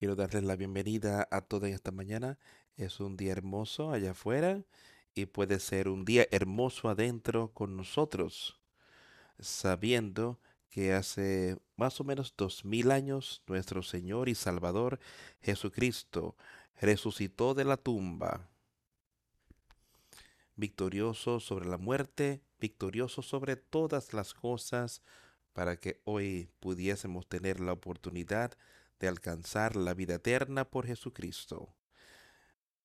Quiero darles la bienvenida a toda esta mañana. Es un día hermoso allá afuera y puede ser un día hermoso adentro con nosotros, sabiendo que hace más o menos dos mil años nuestro Señor y Salvador Jesucristo resucitó de la tumba, victorioso sobre la muerte, victorioso sobre todas las cosas, para que hoy pudiésemos tener la oportunidad de alcanzar la vida eterna por Jesucristo.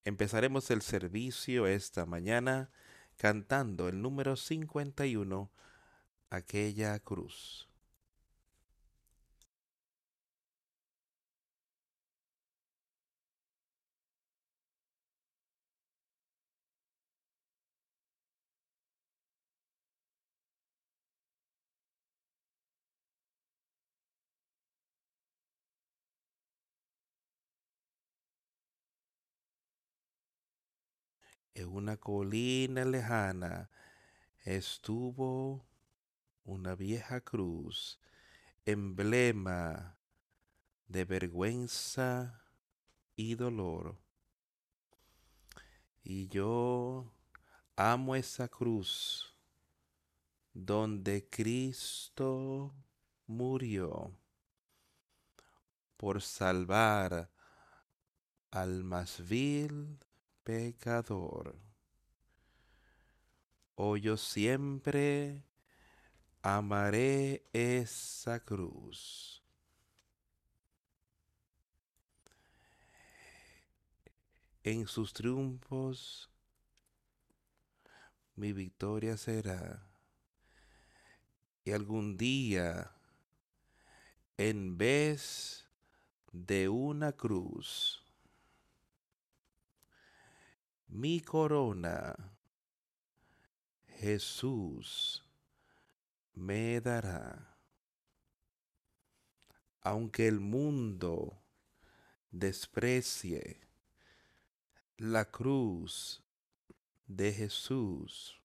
Empezaremos el servicio esta mañana cantando el número 51, aquella cruz. En una colina lejana estuvo una vieja cruz, emblema de vergüenza y dolor. Y yo amo esa cruz donde Cristo murió por salvar al más vil pecador. Oh, yo siempre amaré esa cruz. En sus triunfos mi victoria será. Y algún día, en vez de una cruz, mi corona Jesús me dará. Aunque el mundo desprecie la cruz de Jesús,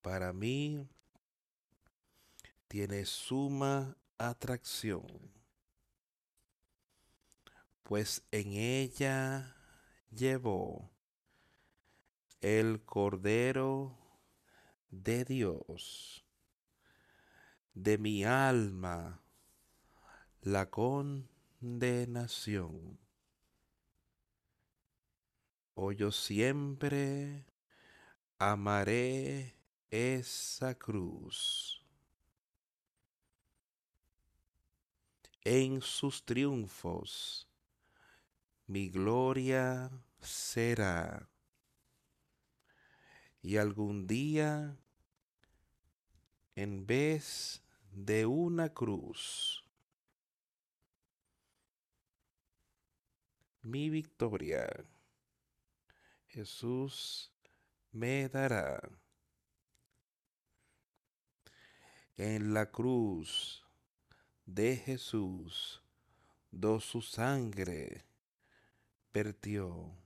para mí tiene suma atracción, pues en ella llevó el Cordero de Dios de mi alma la condenación. Oh, yo siempre amaré esa cruz. En sus triunfos mi gloria será. Y algún día, en vez de una cruz, mi victoria, Jesús me dará. En la cruz de Jesús, do su sangre perdió.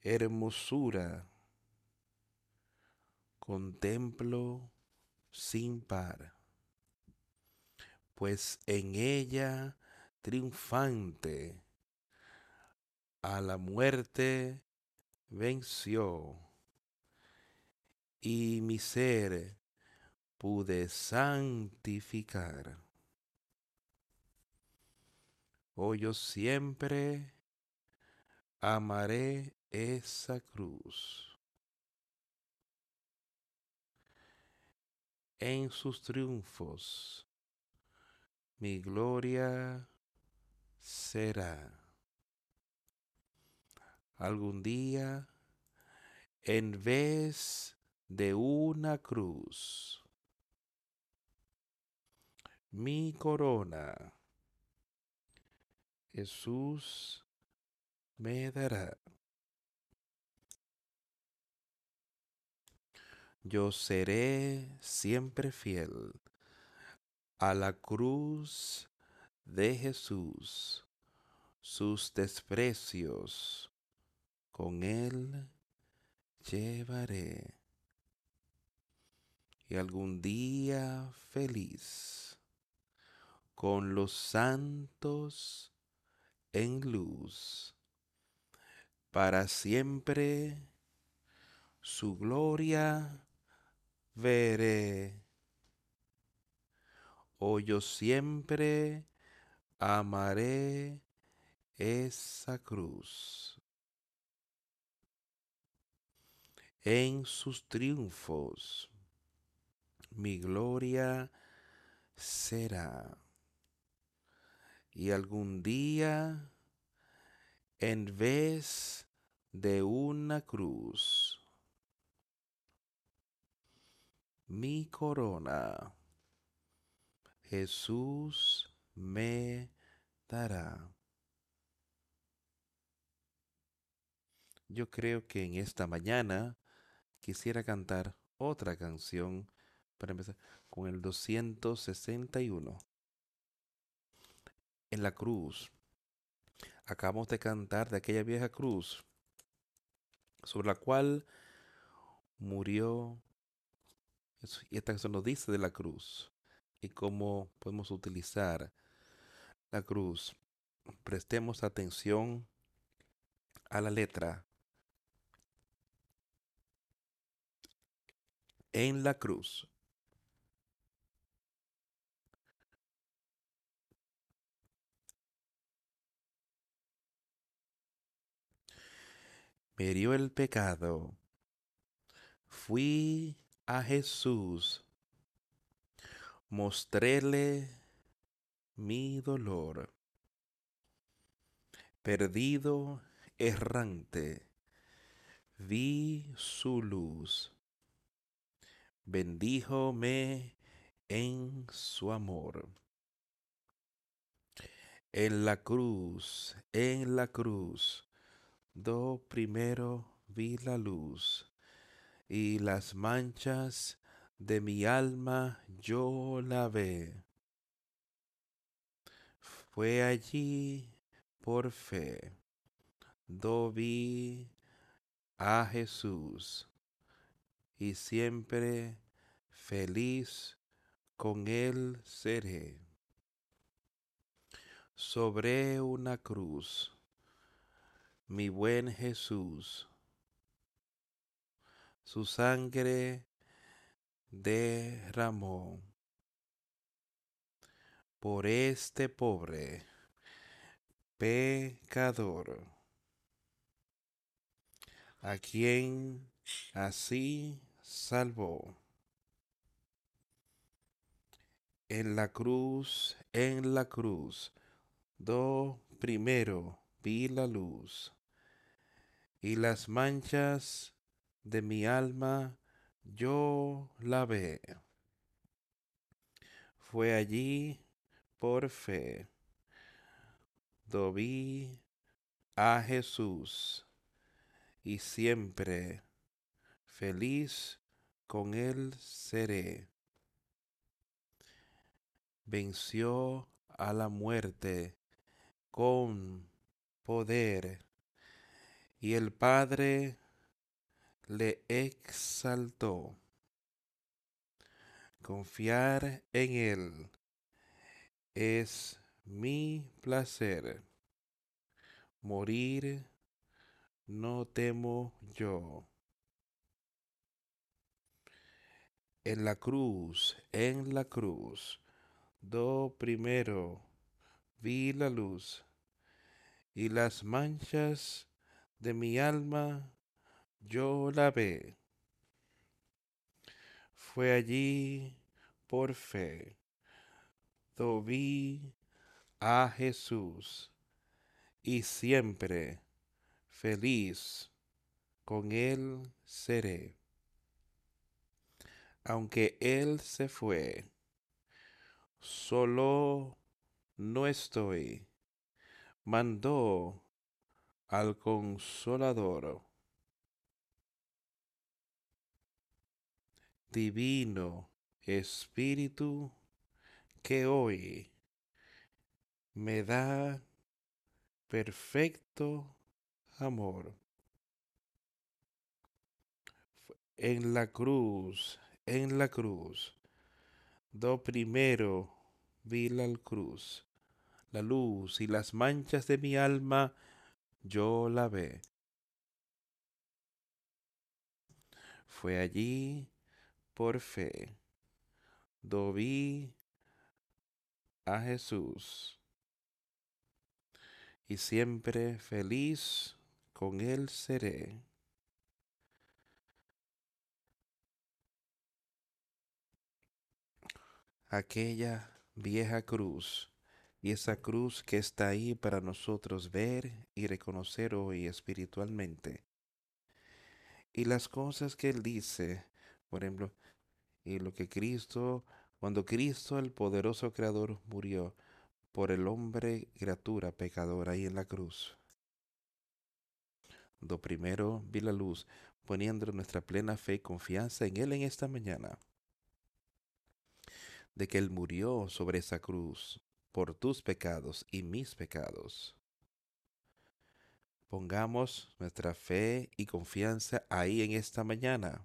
Hermosura, contemplo sin par, pues en ella triunfante a la muerte venció. Y mi ser pude santificar. Hoy yo siempre amaré esa cruz. En sus triunfos mi gloria será. Algún día, en vez de una cruz, mi corona, Jesús me dará. Yo seré siempre fiel a la cruz de Jesús, sus desprecios con él llevaré. Y algún día feliz con los santos en luz. Para siempre su gloria veré. Oh, yo siempre amaré esa cruz. En sus triunfos mi gloria será. Y algún día, en vez de una cruz, mi corona Jesús me dará. Yo creo que en esta mañana quisiera cantar otra canción para empezar con el 261. En la cruz. Acabamos de cantar de aquella vieja cruz sobre la cual murió. Y esta canción nos dice de la cruz y cómo podemos utilizar la cruz. Prestemos atención a la letra. En la cruz. Me el pecado. Fui a Jesús mostréle mi dolor. Perdido, errante, vi su luz. Bendíjome en su amor. En la cruz, en la cruz, do primero vi la luz y las manchas de mi alma yo la ve. Fue allí por fe, do vi a Jesús y siempre feliz con él seré. Sobre una cruz, mi buen Jesús, su sangre derramó por este pobre pecador, a quien así salvó. En la cruz, en la cruz, do primero vi la luz, y las manchas de mi alma yo la ve. Fue allí por fe. Do vi a Jesús y siempre feliz con él seré. Venció a la muerte con poder y el Padre le exaltó. Confiar en Él es mi placer. Morir no temo yo. En la cruz, en la cruz, do primero vi la luz y las manchas de mi alma yo la ve. Fue allí por fe. Do vi a Jesús y siempre feliz con él seré. Aunque él se fue, solo no estoy. Mandó al consolador Divino Espíritu que hoy me da perfecto amor. En la cruz, en la cruz, do primero vi la cruz, la luz y las manchas de mi alma, yo la ve. Fue allí por fe, do vi a Jesús y siempre feliz con él seré. Aquella vieja cruz y esa cruz que está ahí para nosotros ver y reconocer hoy espiritualmente. Y las cosas que Él dice, por ejemplo, y lo que Cristo, cuando Cristo el poderoso Creador murió por el hombre criatura pecadora ahí en la cruz. Do primero vi la luz, poniendo nuestra plena fe y confianza en Él en esta mañana, de que Él murió sobre esa cruz por tus pecados y mis pecados. Pongamos nuestra fe y confianza ahí en esta mañana.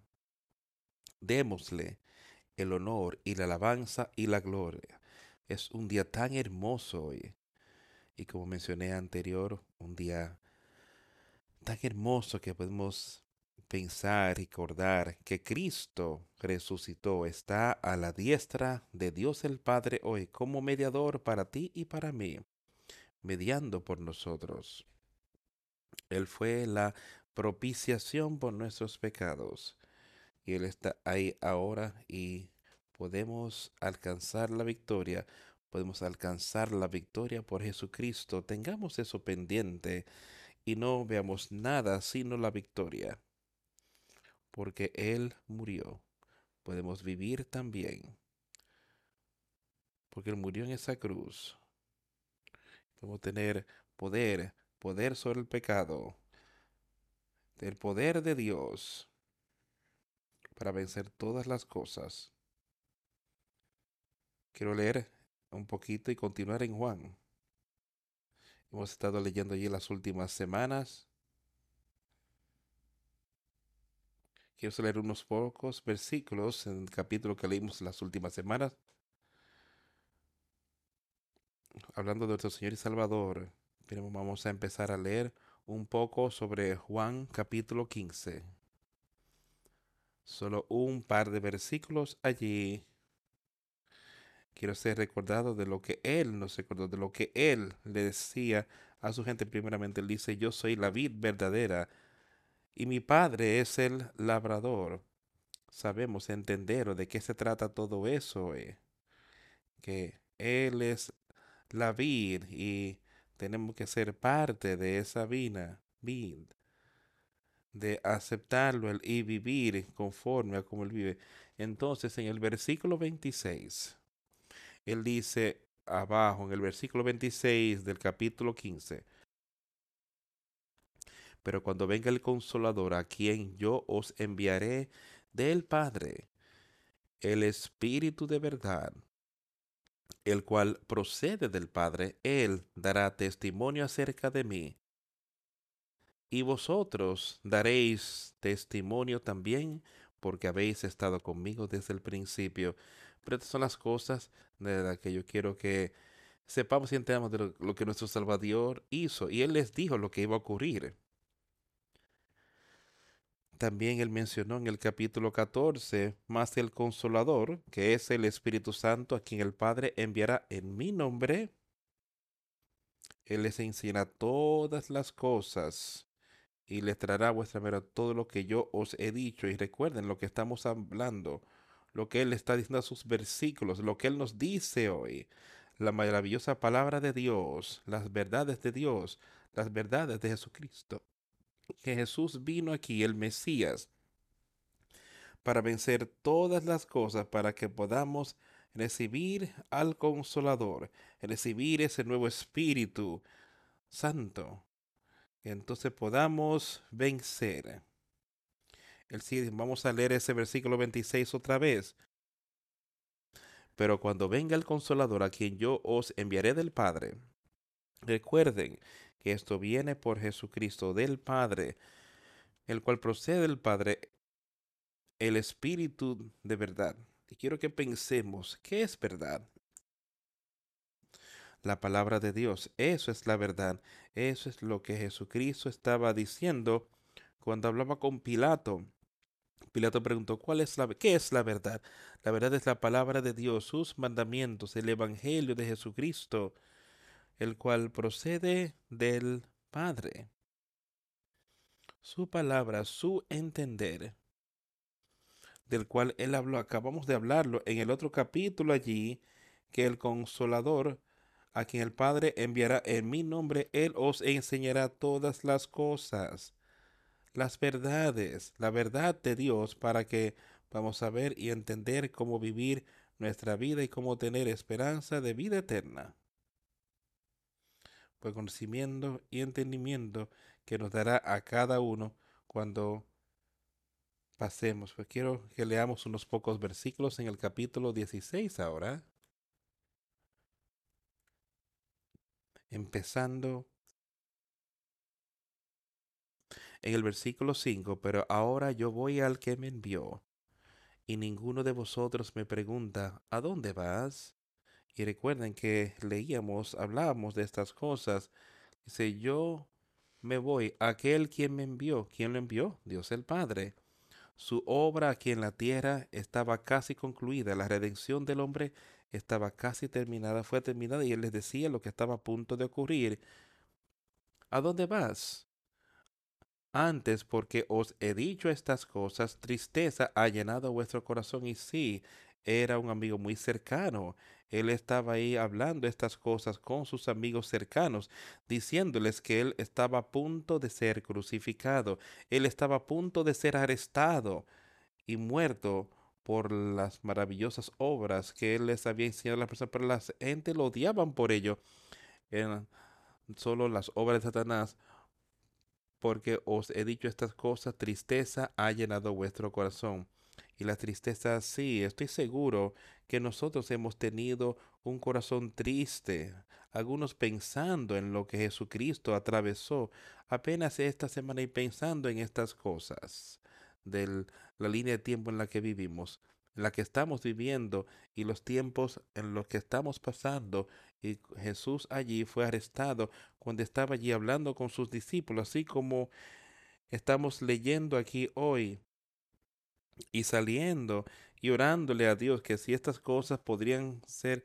Démosle el honor y la alabanza y la gloria. Es un día tan hermoso hoy. Y como mencioné anterior, un día tan hermoso que podemos pensar recordar que Cristo resucitó, está a la diestra de Dios el Padre hoy como mediador para ti y para mí, mediando por nosotros. Él fue la propiciación por nuestros pecados y Él está ahí ahora y podemos alcanzar la victoria, podemos alcanzar la victoria por Jesucristo. Tengamos eso pendiente y no veamos nada sino la victoria porque Él murió, podemos vivir también. Porque Él murió en esa cruz. Podemos tener poder, poder sobre el pecado, el poder de Dios para vencer todas las cosas. Quiero leer un poquito y continuar en Juan. Hemos estado leyendo allí las últimas semanas Quiero leer unos pocos versículos en el capítulo que leímos las últimas semanas. Hablando de nuestro Señor y Salvador, vamos a empezar a leer un poco sobre Juan capítulo 15. Solo un par de versículos allí. Quiero ser recordado de lo que Él nos recordó, de lo que Él le decía a su gente. Primeramente, Él dice, yo soy la vid verdadera y mi padre es el labrador. Sabemos entender de qué se trata todo eso, eh? que Él es la vid y tenemos que ser parte de esa vina, vid, de aceptarlo y vivir conforme a como Él vive. Entonces, en el versículo 26, Él dice abajo, en el versículo 26 del capítulo 15, pero cuando venga el consolador a quien yo os enviaré del Padre, el Espíritu de verdad, el cual procede del Padre, Él dará testimonio acerca de mí. Y vosotros daréis testimonio también, porque habéis estado conmigo desde el principio. Pero estas son las cosas de las que yo quiero que sepamos y entendamos de lo, lo que nuestro Salvador hizo. Y Él les dijo lo que iba a ocurrir. También él mencionó en el capítulo 14, más el consolador, que es el Espíritu Santo, a quien el Padre enviará en mi nombre. Él les enseñará todas las cosas y les traerá a vuestra mera todo lo que yo os he dicho. Y recuerden lo que estamos hablando, lo que Él está diciendo a sus versículos, lo que Él nos dice hoy, la maravillosa palabra de Dios, las verdades de Dios, las verdades de Jesucristo que Jesús vino aquí, el Mesías, para vencer todas las cosas, para que podamos recibir al Consolador, recibir ese nuevo Espíritu Santo, que entonces podamos vencer. El, vamos a leer ese versículo 26 otra vez. Pero cuando venga el Consolador, a quien yo os enviaré del Padre, recuerden que esto viene por Jesucristo del Padre, el cual procede del Padre, el Espíritu de verdad. Y quiero que pensemos, ¿qué es verdad? la palabra de Dios. Eso es la verdad. Eso es lo que Jesucristo estaba diciendo cuando hablaba con Pilato. Pilato preguntó, ¿cuál es la, ¿qué es la verdad? La verdad es la palabra de Dios, sus mandamientos, el Evangelio de Jesucristo, el cual procede del Padre. Su palabra, su entender, del cual él habló, acabamos de hablarlo en el otro capítulo allí, que el consolador a quien el Padre enviará en mi nombre, Él os enseñará todas las cosas, las verdades, la verdad de Dios, para que vamos a ver y entender cómo vivir nuestra vida y cómo tener esperanza de vida eterna. Conocimiento y entendimiento que nos dará a cada uno cuando pasemos. Pues quiero que leamos unos pocos versículos en el capítulo 16 ahora. empezando en el versículo 5, pero ahora yo voy al que me envió, y ninguno de vosotros me pregunta, ¿a dónde vas? Y recuerden que leíamos, hablábamos de estas cosas. Dice, yo me voy aquel quien me envió. ¿Quién lo envió? Dios el Padre. Su obra aquí en la tierra estaba casi concluida. La redención del hombre estaba casi terminada, fue terminada y él les decía lo que estaba a punto de ocurrir. ¿A dónde vas? Antes, porque os he dicho estas cosas, tristeza ha llenado vuestro corazón y sí, era un amigo muy cercano. Él estaba ahí hablando estas cosas con sus amigos cercanos, diciéndoles que él estaba a punto de ser crucificado, él estaba a punto de ser arrestado y muerto por las maravillosas obras que él les había enseñado a las personas, pero la gente lo odiaban por ello. Eran solo las obras de Satanás, porque os he dicho estas cosas, tristeza ha llenado vuestro corazón. Y la tristeza, sí, estoy seguro que nosotros hemos tenido un corazón triste, algunos pensando en lo que Jesucristo atravesó apenas esta semana y pensando en estas cosas de la línea de tiempo en la que vivimos, en la que estamos viviendo y los tiempos en los que estamos pasando. Y Jesús allí fue arrestado cuando estaba allí hablando con sus discípulos, así como estamos leyendo aquí hoy y saliendo y orándole a Dios que si estas cosas podrían ser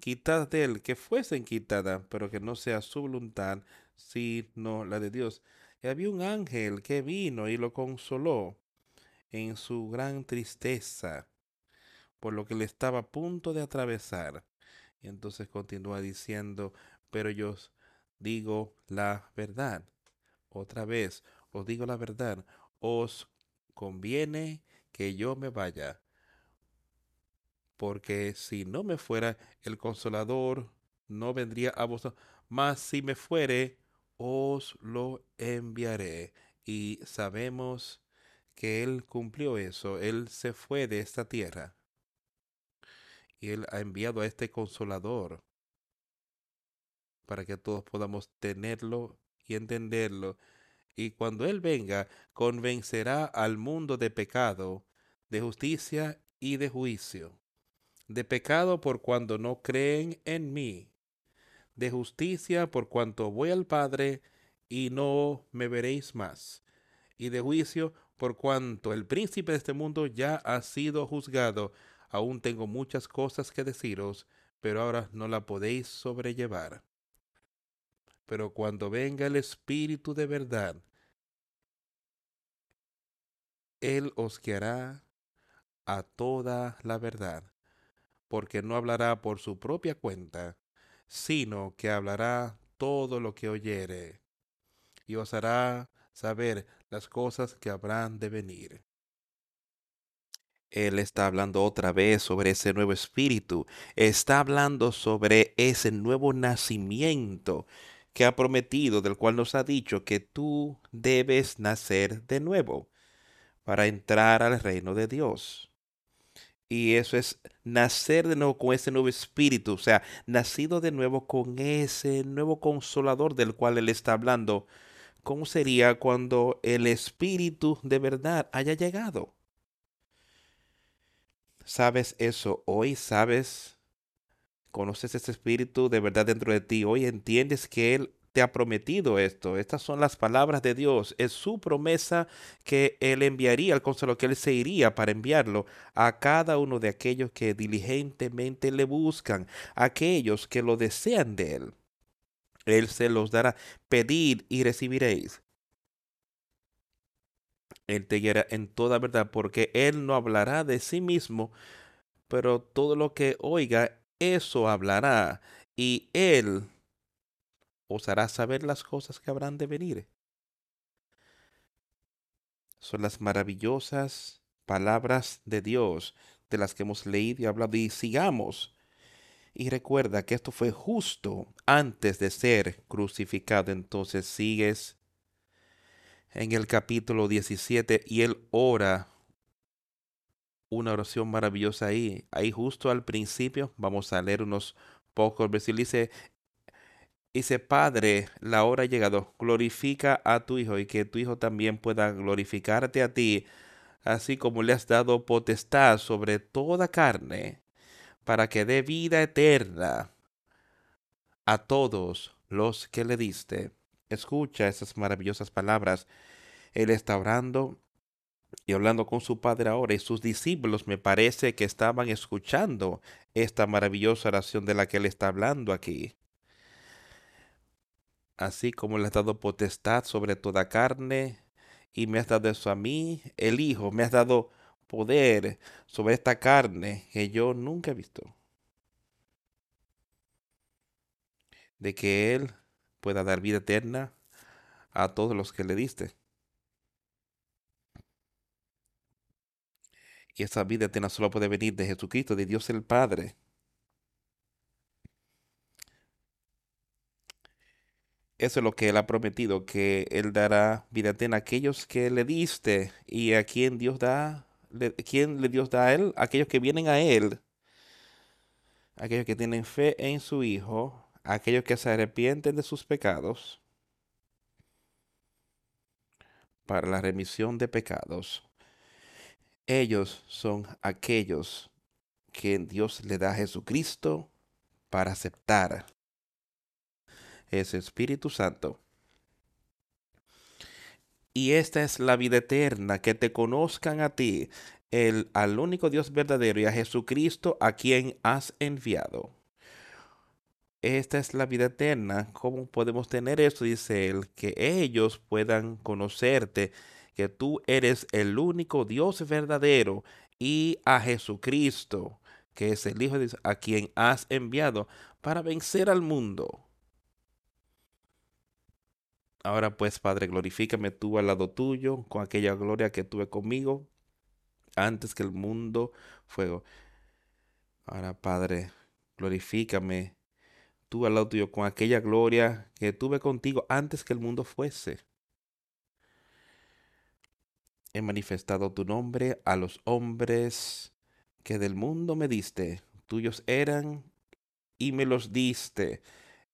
quitadas de él, que fuesen quitadas, pero que no sea su voluntad, sino la de Dios. Y había un ángel que vino y lo consoló en su gran tristeza por lo que le estaba a punto de atravesar. Y entonces continúa diciendo, pero yo os digo la verdad. Otra vez, os digo la verdad. Os conviene que yo me vaya. Porque si no me fuera, el consolador no vendría a vosotros. Mas si me fuere, os lo enviaré. Y sabemos que Él cumplió eso, Él se fue de esta tierra y Él ha enviado a este consolador para que todos podamos tenerlo y entenderlo. Y cuando Él venga, convencerá al mundo de pecado, de justicia y de juicio. De pecado por cuando no creen en mí. De justicia por cuanto voy al Padre y no me veréis más. Y de juicio por cuanto el príncipe de este mundo ya ha sido juzgado. Aún tengo muchas cosas que deciros, pero ahora no la podéis sobrellevar. Pero cuando venga el Espíritu de verdad, Él os guiará a toda la verdad, porque no hablará por su propia cuenta, sino que hablará todo lo que oyere, y os hará saber las cosas que habrán de venir. Él está hablando otra vez sobre ese nuevo espíritu, está hablando sobre ese nuevo nacimiento que ha prometido, del cual nos ha dicho que tú debes nacer de nuevo para entrar al reino de Dios. Y eso es nacer de nuevo con ese nuevo espíritu, o sea, nacido de nuevo con ese nuevo consolador del cual Él está hablando ¿Cómo sería cuando el Espíritu de verdad haya llegado? ¿Sabes eso hoy? ¿Sabes conoces ese espíritu de verdad dentro de ti, hoy entiendes que Él te ha prometido esto. Estas son las palabras de Dios. Es su promesa que Él enviaría al consuelo, que Él se iría para enviarlo a cada uno de aquellos que diligentemente le buscan, aquellos que lo desean de Él. Él se los dará. Pedid y recibiréis. Él te guiará en toda verdad, porque Él no hablará de sí mismo, pero todo lo que oiga, eso hablará. Y Él os hará saber las cosas que habrán de venir. Son las maravillosas palabras de Dios de las que hemos leído y hablado y sigamos. Y recuerda que esto fue justo antes de ser crucificado. Entonces sigues en el capítulo 17 y él ora una oración maravillosa ahí. Ahí justo al principio, vamos a leer unos pocos versículos. Dice, Dice, Padre, la hora ha llegado, glorifica a tu Hijo y que tu Hijo también pueda glorificarte a ti, así como le has dado potestad sobre toda carne, para que dé vida eterna a todos los que le diste. Escucha esas maravillosas palabras. Él está orando y hablando con su Padre ahora y sus discípulos me parece que estaban escuchando esta maravillosa oración de la que él está hablando aquí así como le has dado potestad sobre toda carne, y me has dado eso a mí, el Hijo, me has dado poder sobre esta carne que yo nunca he visto. De que Él pueda dar vida eterna a todos los que le diste. Y esa vida eterna solo puede venir de Jesucristo, de Dios el Padre. Eso es lo que Él ha prometido, que Él dará vida eterna a aquellos que le diste y a quien Dios da, quien le Dios da a Él, aquellos que vienen a Él, aquellos que tienen fe en su Hijo, aquellos que se arrepienten de sus pecados para la remisión de pecados. Ellos son aquellos que Dios le da a Jesucristo para aceptar es Espíritu Santo. Y esta es la vida eterna, que te conozcan a ti, el, al único Dios verdadero y a Jesucristo a quien has enviado. Esta es la vida eterna. ¿Cómo podemos tener esto? Dice él, que ellos puedan conocerte, que tú eres el único Dios verdadero y a Jesucristo, que es el Hijo de Dios, a quien has enviado para vencer al mundo. Ahora pues, Padre, glorifícame tú al lado tuyo con aquella gloria que tuve conmigo antes que el mundo fuego. Ahora, Padre, glorifícame tú al lado tuyo con aquella gloria que tuve contigo antes que el mundo fuese. He manifestado tu nombre a los hombres que del mundo me diste. Tuyos eran y me los diste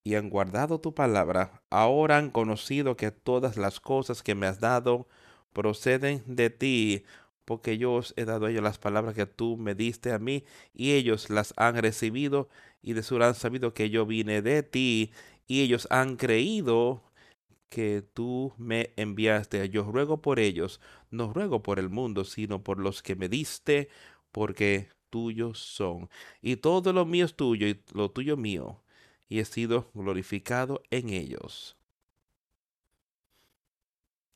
y han guardado tu palabra, ahora han conocido que todas las cosas que me has dado proceden de ti, porque yo os he dado a ellos las palabras que tú me diste a mí, y ellos las han recibido, y de su han sabido que yo vine de ti, y ellos han creído que tú me enviaste. Yo ruego por ellos, no ruego por el mundo, sino por los que me diste, porque tuyos son. Y todo lo mío es tuyo, y lo tuyo mío y he sido glorificado en ellos.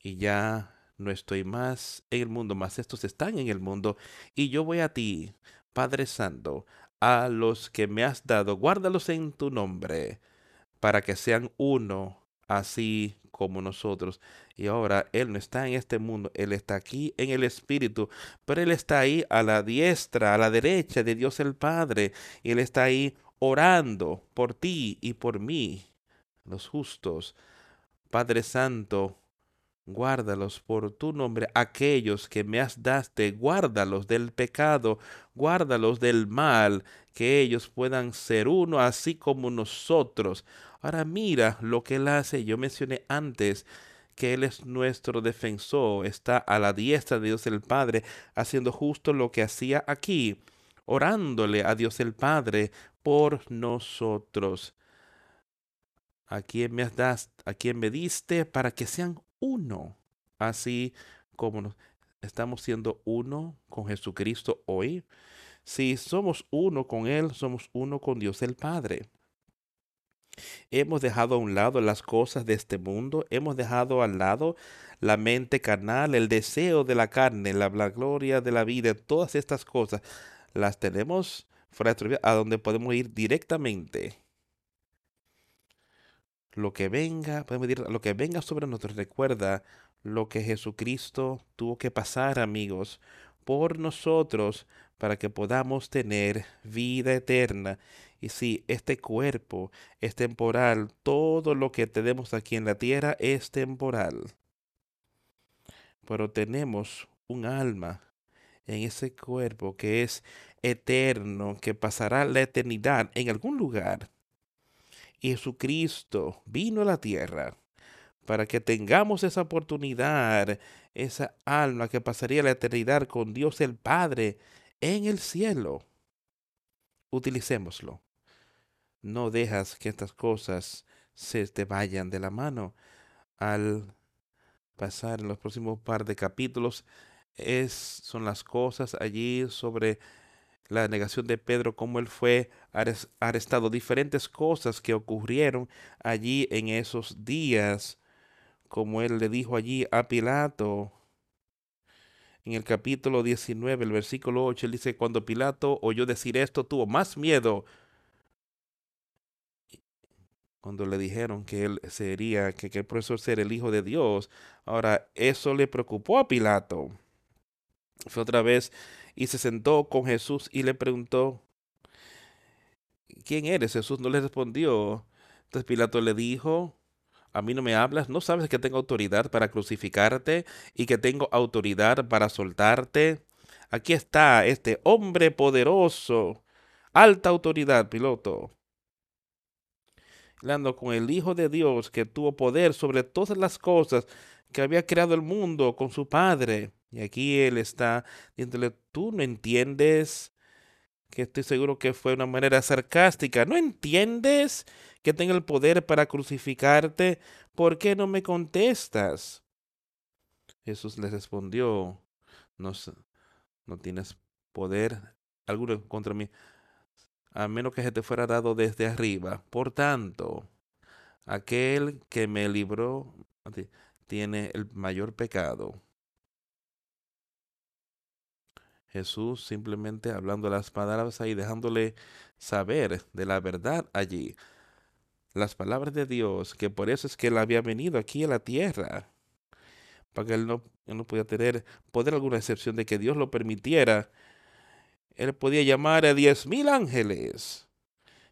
Y ya no estoy más en el mundo, más estos están en el mundo, y yo voy a ti, Padre Santo, a los que me has dado, guárdalos en tu nombre, para que sean uno, así como nosotros. Y ahora Él no está en este mundo, Él está aquí en el Espíritu, pero Él está ahí a la diestra, a la derecha de Dios el Padre, y Él está ahí orando por ti y por mí, los justos. Padre Santo, guárdalos por tu nombre, aquellos que me has daste, guárdalos del pecado, guárdalos del mal, que ellos puedan ser uno así como nosotros. Ahora mira lo que él hace. Yo mencioné antes que Él es nuestro defensor, está a la diestra de Dios el Padre, haciendo justo lo que hacía aquí orándole a Dios el Padre por nosotros. A quien me das, a quien me diste para que sean uno, así como nos estamos siendo uno con Jesucristo hoy. Si somos uno con Él, somos uno con Dios el Padre. Hemos dejado a un lado las cosas de este mundo, hemos dejado al lado la mente carnal, el deseo de la carne, la, gloria de la vida, todas estas cosas las tenemos fuera de a donde podemos ir directamente. Lo que venga, podemos decir, lo que venga sobre nosotros recuerda lo que Jesucristo tuvo que pasar, amigos, por nosotros para que podamos tener vida eterna. Y si este cuerpo es temporal, todo lo que tenemos aquí en la tierra es temporal. Pero tenemos un alma en ese cuerpo que es eterno, que pasará la eternidad en algún lugar. Jesucristo vino a la tierra para que tengamos esa oportunidad, esa alma que pasaría la eternidad con Dios el Padre en el cielo. Utilicémoslo. No dejas que estas cosas se te vayan de la mano. Al pasar en los próximos par de capítulos, es, son las cosas allí sobre la negación de Pedro, cómo él fue arrestado, diferentes cosas que ocurrieron allí en esos días, como él le dijo allí a Pilato, en el capítulo 19, el versículo 8, él dice, cuando Pilato oyó decir esto, tuvo más miedo. Cuando le dijeron que él sería, que, que el profesor ser el Hijo de Dios. Ahora, eso le preocupó a Pilato. Fue otra vez y se sentó con Jesús y le preguntó, ¿quién eres? Jesús no le respondió. Entonces Pilato le dijo, a mí no me hablas, ¿no sabes que tengo autoridad para crucificarte y que tengo autoridad para soltarte? Aquí está este hombre poderoso, alta autoridad, piloto. Hablando con el Hijo de Dios que tuvo poder sobre todas las cosas que había creado el mundo con su Padre. Y aquí él está diciéndole, tú no entiendes, que estoy seguro que fue una manera sarcástica, no entiendes que tenga el poder para crucificarte, ¿por qué no me contestas? Jesús le respondió, no, no tienes poder alguno contra mí, a menos que se te fuera dado desde arriba. Por tanto, aquel que me libró tiene el mayor pecado. Jesús simplemente hablando las palabras ahí, dejándole saber de la verdad allí las palabras de Dios, que por eso es que Él había venido aquí a la tierra, para que Él no, no podía tener poder alguna excepción de que Dios lo permitiera. Él podía llamar a diez mil ángeles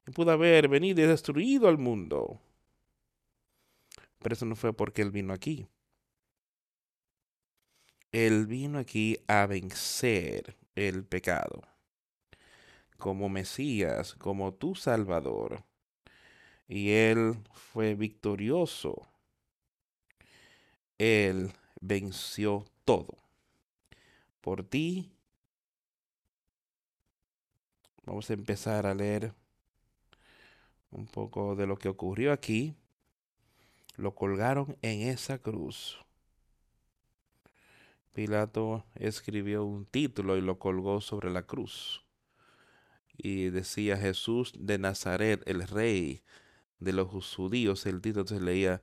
y pudo haber venido y destruido al mundo. Pero eso no fue porque Él vino aquí. Él vino aquí a vencer el pecado. Como Mesías, como tu Salvador y Él fue victorioso. Él venció todo. Por ti. Vamos a empezar a leer un poco de lo que ocurrió aquí. Lo colgaron en esa cruz. Pilato escribió un título y lo colgó sobre la cruz. Y decía Jesús de Nazaret, el rey de los judíos, el título se leía,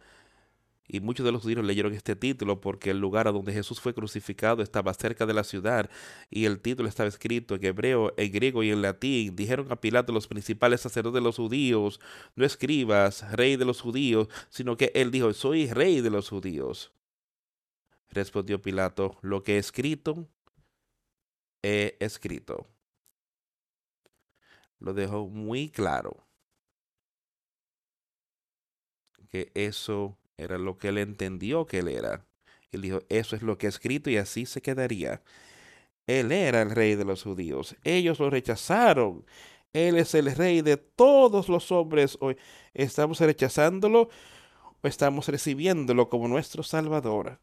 y muchos de los judíos leyeron este título porque el lugar a donde Jesús fue crucificado estaba cerca de la ciudad y el título estaba escrito en hebreo, en griego y en latín. Dijeron a Pilato los principales sacerdotes de los judíos, no escribas, rey de los judíos, sino que él dijo, soy rey de los judíos. Respondió Pilato, lo que he escrito, he escrito. Lo dejó muy claro. que eso era lo que él entendió que él era. Él dijo, eso es lo que he escrito y así se quedaría. Él era el rey de los judíos. Ellos lo rechazaron. Él es el rey de todos los hombres hoy. ¿Estamos rechazándolo o estamos recibiéndolo como nuestro Salvador?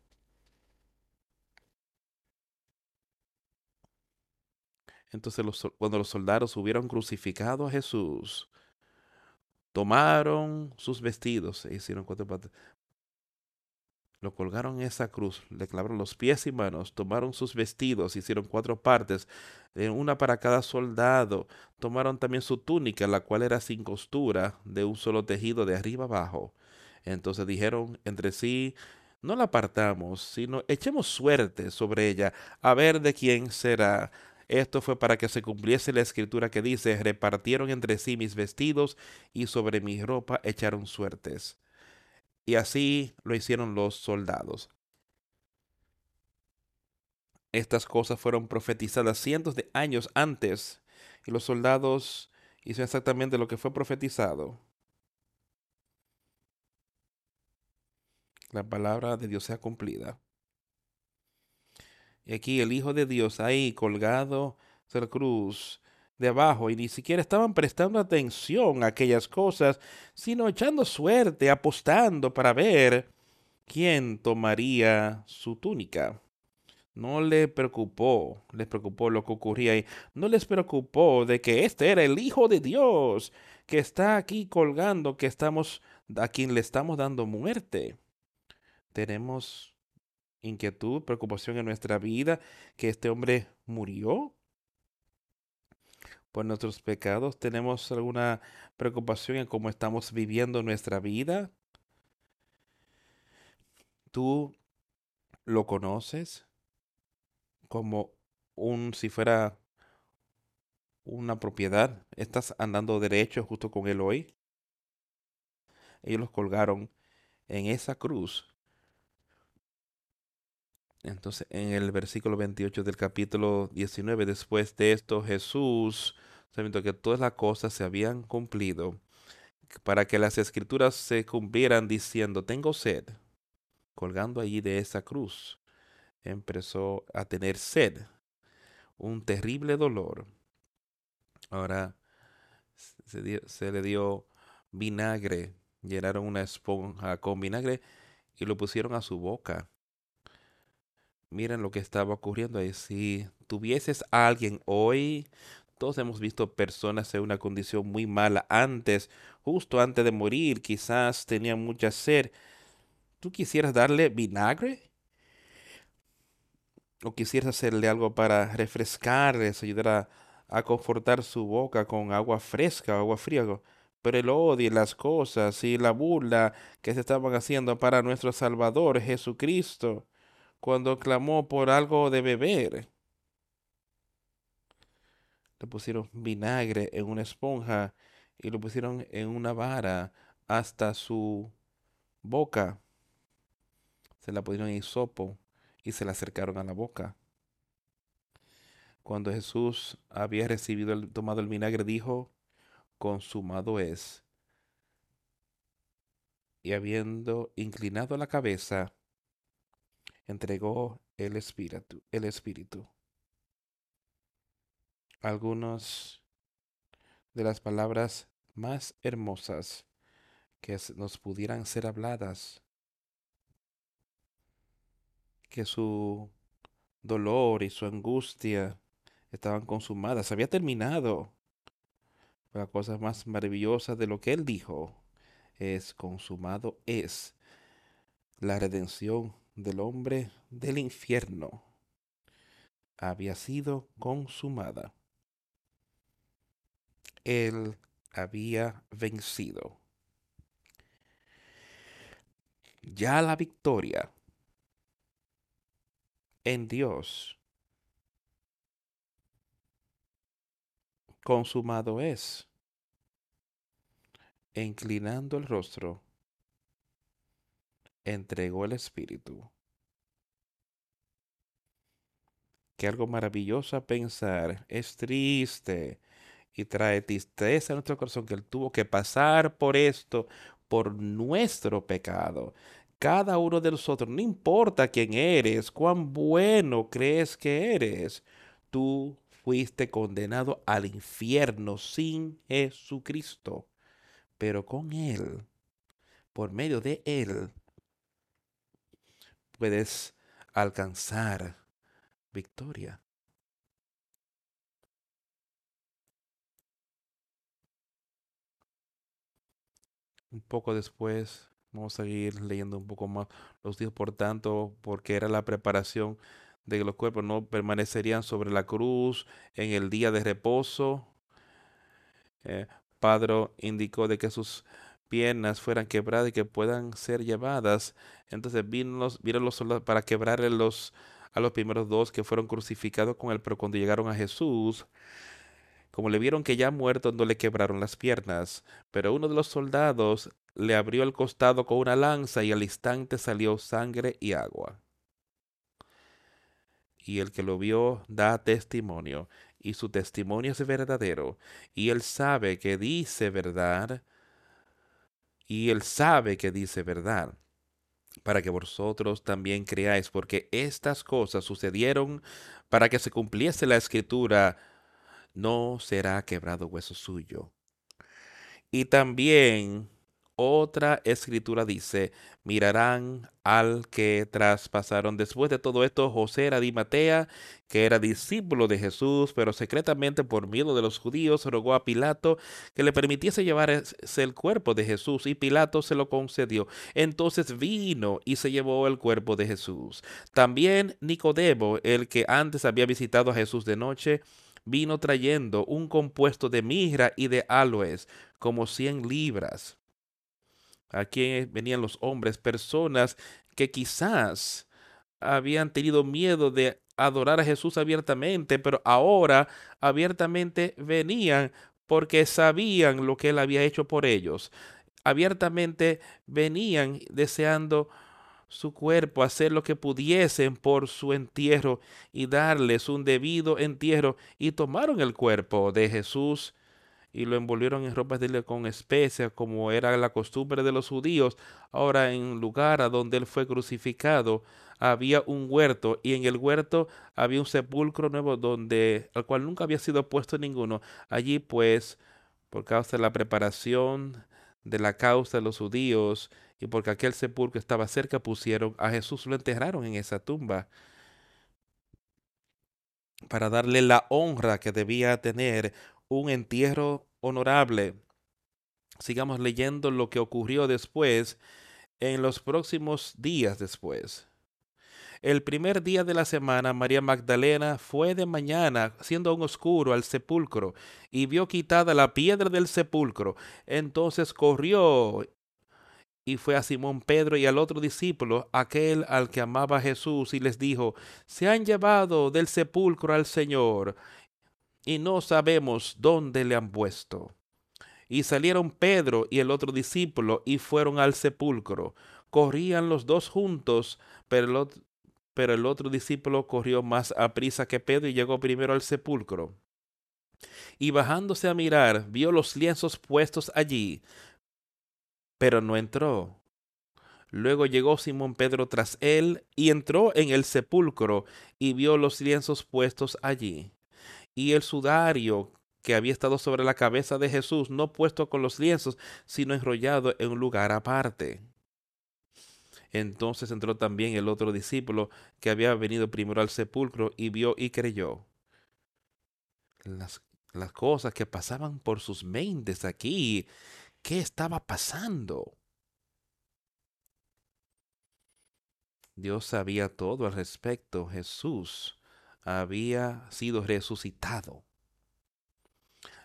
Entonces cuando los soldados hubieron crucificado a Jesús, tomaron sus vestidos e hicieron cuatro partes. Lo colgaron en esa cruz, le clavaron los pies y manos, tomaron sus vestidos, hicieron cuatro partes, una para cada soldado. Tomaron también su túnica, la cual era sin costura, de un solo tejido de arriba abajo. Entonces dijeron entre sí, no la apartamos, sino echemos suerte sobre ella, a ver de quién será. Esto fue para que se cumpliese la escritura que dice, repartieron entre sí mis vestidos y sobre mi ropa echaron suertes. Y así lo hicieron los soldados. Estas cosas fueron profetizadas cientos de años antes y los soldados hicieron exactamente lo que fue profetizado. La palabra de Dios sea cumplida. Y aquí el Hijo de Dios ahí colgado de la cruz de abajo y ni siquiera estaban prestando atención a aquellas cosas, sino echando suerte, apostando para ver quién tomaría su túnica. No le preocupó, les preocupó lo que ocurría ahí. No les preocupó de que este era el Hijo de Dios, que está aquí colgando, que estamos, a quien le estamos dando muerte. Tenemos inquietud, preocupación en nuestra vida, que este hombre murió por nuestros pecados? ¿Tenemos alguna preocupación en cómo estamos viviendo nuestra vida? ¿Tú lo conoces como un si fuera una propiedad? ¿Estás andando derecho justo con él hoy? Ellos los colgaron en esa cruz. Entonces, en el versículo 28 del capítulo 19, después de esto, Jesús sabiendo que todas las cosas se habían cumplido, para que las escrituras se cumplieran diciendo, tengo sed, colgando allí de esa cruz, empezó a tener sed, un terrible dolor. Ahora se, le dio vinagre, llenaron una esponja con vinagre y lo pusieron a su boca. Miren lo que estaba ocurriendo ahí. Si tuvieses a alguien hoy todos hemos visto personas en una condición muy mala antes, justo antes de morir, quizás tenían mucha sed. ¿Tú quisieras darle vinagre? ¿O quisieras hacerle algo para refrescarles, ayudar a, a confortar su boca con agua fresca o agua fría? Pero el odio y las cosas y la burla que se estaban haciendo para nuestro Salvador Jesucristo, cuando clamó por algo de beber, le pusieron vinagre en una esponja y lo pusieron en una vara hasta su boca. Se la pusieron en hisopo y se la acercaron a la boca. Cuando Jesús había recibido el, tomado el vinagre, dijo, consumado es. Y habiendo inclinado la cabeza, entregó el espíritu, el espíritu algunas de las palabras más hermosas que nos pudieran ser habladas, que su dolor y su angustia estaban consumadas, había terminado. La cosa más maravillosa de lo que él dijo es consumado es la redención del hombre del infierno. Había sido consumada él había vencido. Ya la victoria en Dios consumado es. inclinando el rostro, entregó el Espíritu. Que algo maravilloso pensar, es triste y trae tristeza a nuestro corazón que Él tuvo que pasar por esto, por nuestro pecado. Cada uno de nosotros, no importa quién eres, cuán bueno crees que eres, tú fuiste condenado al infierno sin Jesucristo. Pero con Él, por medio de Él, puedes alcanzar victoria. Un poco después vamos a seguir leyendo un poco más los días, por tanto, porque era la preparación de que los cuerpos no permanecerían sobre la cruz en el día de reposo. Eh, Padre indicó de que sus piernas fueran quebradas y que puedan ser llevadas. Entonces vino los, vieron los soldados para quebrar los, a los primeros dos que fueron crucificados con él, pero cuando llegaron a Jesús, como le vieron que ya muerto, no le quebraron las piernas. Pero uno de los soldados le abrió el costado con una lanza y al instante salió sangre y agua. Y el que lo vio da testimonio, y su testimonio es verdadero, y él sabe que dice verdad, y él sabe que dice verdad, para que vosotros también creáis, porque estas cosas sucedieron para que se cumpliese la escritura, no será quebrado hueso suyo. Y también otra escritura dice, mirarán al que traspasaron. Después de todo esto, José era Matea, que era discípulo de Jesús, pero secretamente por miedo de los judíos, rogó a Pilato que le permitiese llevarse el cuerpo de Jesús, y Pilato se lo concedió. Entonces vino y se llevó el cuerpo de Jesús. También Nicodemo, el que antes había visitado a Jesús de noche, vino trayendo un compuesto de mirra y de aloes, como cien libras Aquí venían los hombres, personas que quizás habían tenido miedo de adorar a Jesús abiertamente, pero ahora abiertamente venían porque sabían lo que él había hecho por ellos. Abiertamente venían deseando su cuerpo, hacer lo que pudiesen por su entierro y darles un debido entierro y tomaron el cuerpo de Jesús y lo envolvieron en ropas de con especias, como era la costumbre de los judíos. Ahora, en lugar a donde él fue crucificado, había un huerto, y en el huerto había un sepulcro nuevo, donde al cual nunca había sido puesto ninguno. Allí, pues, por causa de la preparación de la causa de los judíos, y porque aquel sepulcro estaba cerca, pusieron a Jesús, lo enterraron en esa tumba para darle la honra que debía tener un entierro honorable. Sigamos leyendo lo que ocurrió después en los próximos días después. El primer día de la semana, María Magdalena fue de mañana, siendo aún oscuro, al sepulcro, y vio quitada la piedra del sepulcro. Entonces corrió y fue a Simón Pedro y al otro discípulo, aquel al que amaba Jesús, y les dijo, Se han llevado del sepulcro al Señor, y no sabemos dónde le han puesto. Y salieron Pedro y el otro discípulo y fueron al sepulcro. Corrían los dos juntos, pero el, otro, pero el otro discípulo corrió más a prisa que Pedro y llegó primero al sepulcro. Y bajándose a mirar, vio los lienzos puestos allí, pero no entró. Luego llegó Simón Pedro tras él y entró en el sepulcro y vio los lienzos puestos allí y el sudario que había estado sobre la cabeza de Jesús, no puesto con los lienzos, sino enrollado en un lugar aparte. Entonces entró también el otro discípulo que había venido primero al sepulcro y vio y creyó. Las, las cosas que pasaban por sus mentes aquí, ¿qué estaba pasando? Dios sabía todo al respecto. Jesús había sido resucitado.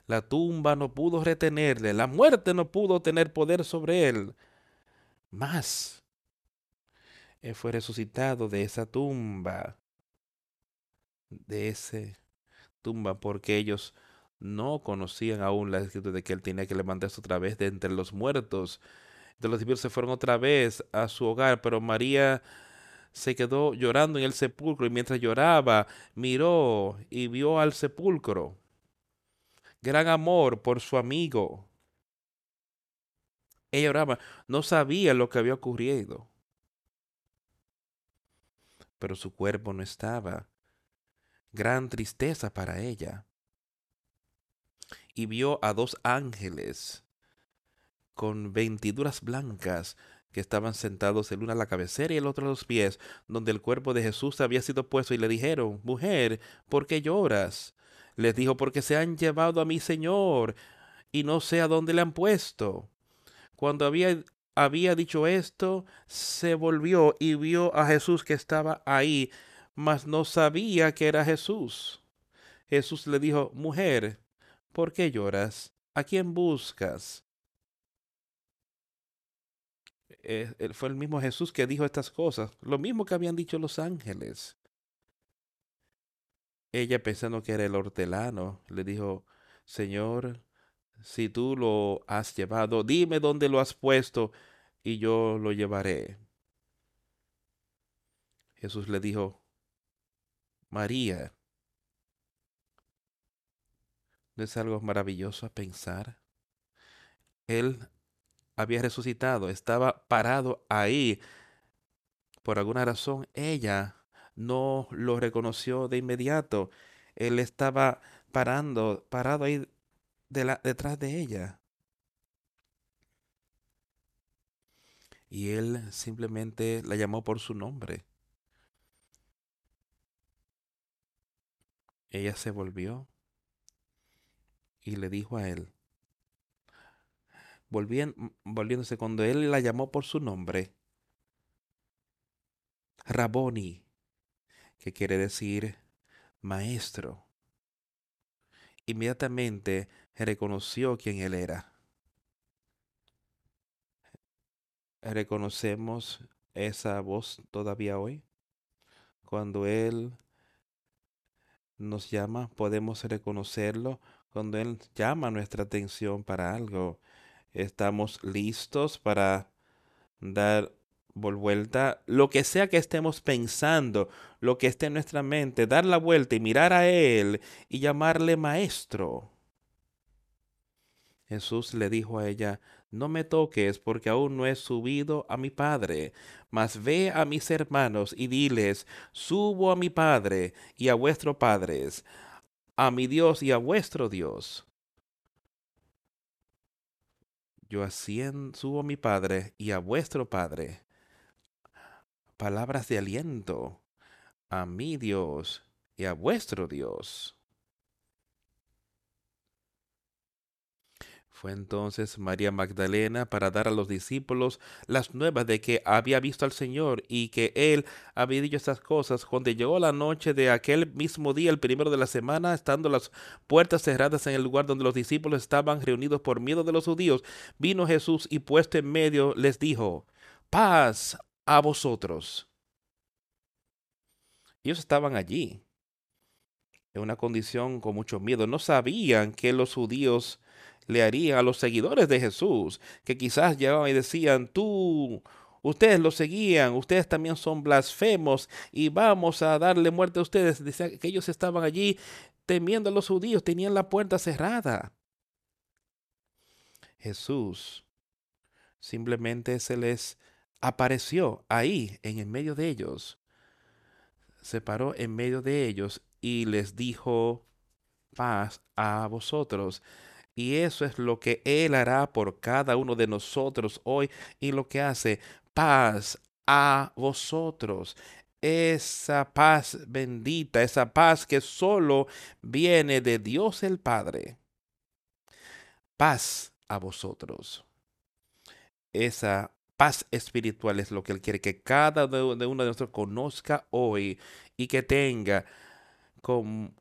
La tumba no pudo retenerle, la muerte no pudo tener poder sobre él. Más, él fue resucitado de esa tumba, de esa tumba, porque ellos no conocían aún la escritura de que él tenía que levantarse otra vez de entre los muertos. De los discípulos se fueron otra vez a su hogar, pero María se quedó llorando en el sepulcro y mientras lloraba miró y vio al sepulcro. Gran amor por su amigo. Ella oraba, no sabía lo que había ocurrido. Pero su cuerpo no estaba. Gran tristeza para ella. Y vio a dos ángeles con ventiduras blancas que estaban sentados el uno a la cabecera y el otro a los pies, donde el cuerpo de Jesús había sido puesto, y le dijeron, Mujer, ¿por qué lloras? Les dijo, porque se han llevado a mi Señor, y no sé a dónde le han puesto. Cuando había, había dicho esto, se volvió y vio a Jesús que estaba ahí, mas no sabía que era Jesús. Jesús le dijo, Mujer, ¿por qué lloras? ¿A quién buscas? Eh, fue el mismo Jesús que dijo estas cosas, lo mismo que habían dicho los ángeles. Ella pensando que era el hortelano, le dijo, Señor, si tú lo has llevado, dime dónde lo has puesto y yo lo llevaré. Jesús le dijo, María. ¿No es algo maravilloso a pensar? Él había resucitado, estaba parado ahí. Por alguna razón, ella no lo reconoció de inmediato. Él estaba parando, parado ahí detrás de ella. Y él simplemente la llamó por su nombre. Ella se volvió y le dijo a él, volviéndose cuando él la llamó por su nombre, Raboni, que quiere decir maestro. Inmediatamente reconoció quién él era. ¿Reconocemos esa voz todavía hoy? Cuando Él nos llama, podemos reconocerlo. Cuando Él llama nuestra atención para algo, estamos listos para dar vuelta, lo que sea que estemos pensando, lo que esté en nuestra mente, dar la vuelta y mirar a Él y llamarle maestro. Jesús le dijo a ella, no me toques porque aún no he subido a mi Padre, mas ve a mis hermanos y diles, subo a mi Padre y a vuestro Padres, a mi Dios y a vuestro Dios. Yo asciendo, subo a mi Padre y a vuestro Padre. Palabras de aliento a mi Dios y a vuestro Dios. Fue entonces María Magdalena para dar a los discípulos las nuevas de que había visto al Señor y que él había dicho estas cosas. Cuando llegó la noche de aquel mismo día, el primero de la semana, estando las puertas cerradas en el lugar donde los discípulos estaban reunidos por miedo de los judíos, vino Jesús y puesto en medio les dijo, paz a vosotros. Ellos estaban allí, en una condición con mucho miedo. No sabían que los judíos le harían a los seguidores de Jesús, que quizás llegaban y decían, tú, ustedes lo seguían, ustedes también son blasfemos y vamos a darle muerte a ustedes. Decían que ellos estaban allí temiendo a los judíos, tenían la puerta cerrada. Jesús simplemente se les apareció ahí en el medio de ellos. Se paró en medio de ellos y les dijo paz a vosotros. Y eso es lo que Él hará por cada uno de nosotros hoy y lo que hace paz a vosotros. Esa paz bendita, esa paz que solo viene de Dios el Padre. Paz a vosotros. Esa paz espiritual es lo que Él quiere que cada uno de nosotros conozca hoy y que tenga como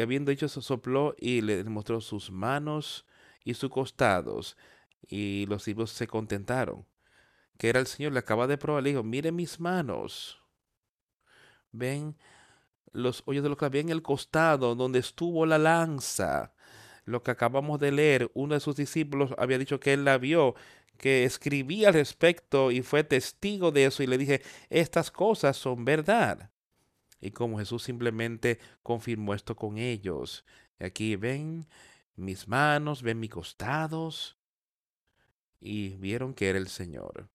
habiendo dicho eso, sopló y le mostró sus manos y sus costados. Y los hijos se contentaron. Que era el Señor, le acaba de probar, le dijo, mire mis manos. Ven los hoyos de lo que había en el costado donde estuvo la lanza. Lo que acabamos de leer, uno de sus discípulos había dicho que él la vio, que escribía al respecto y fue testigo de eso y le dije, estas cosas son verdad. Y como Jesús simplemente confirmó esto con ellos. Aquí ven mis manos, ven mis costados. Y vieron que era el Señor.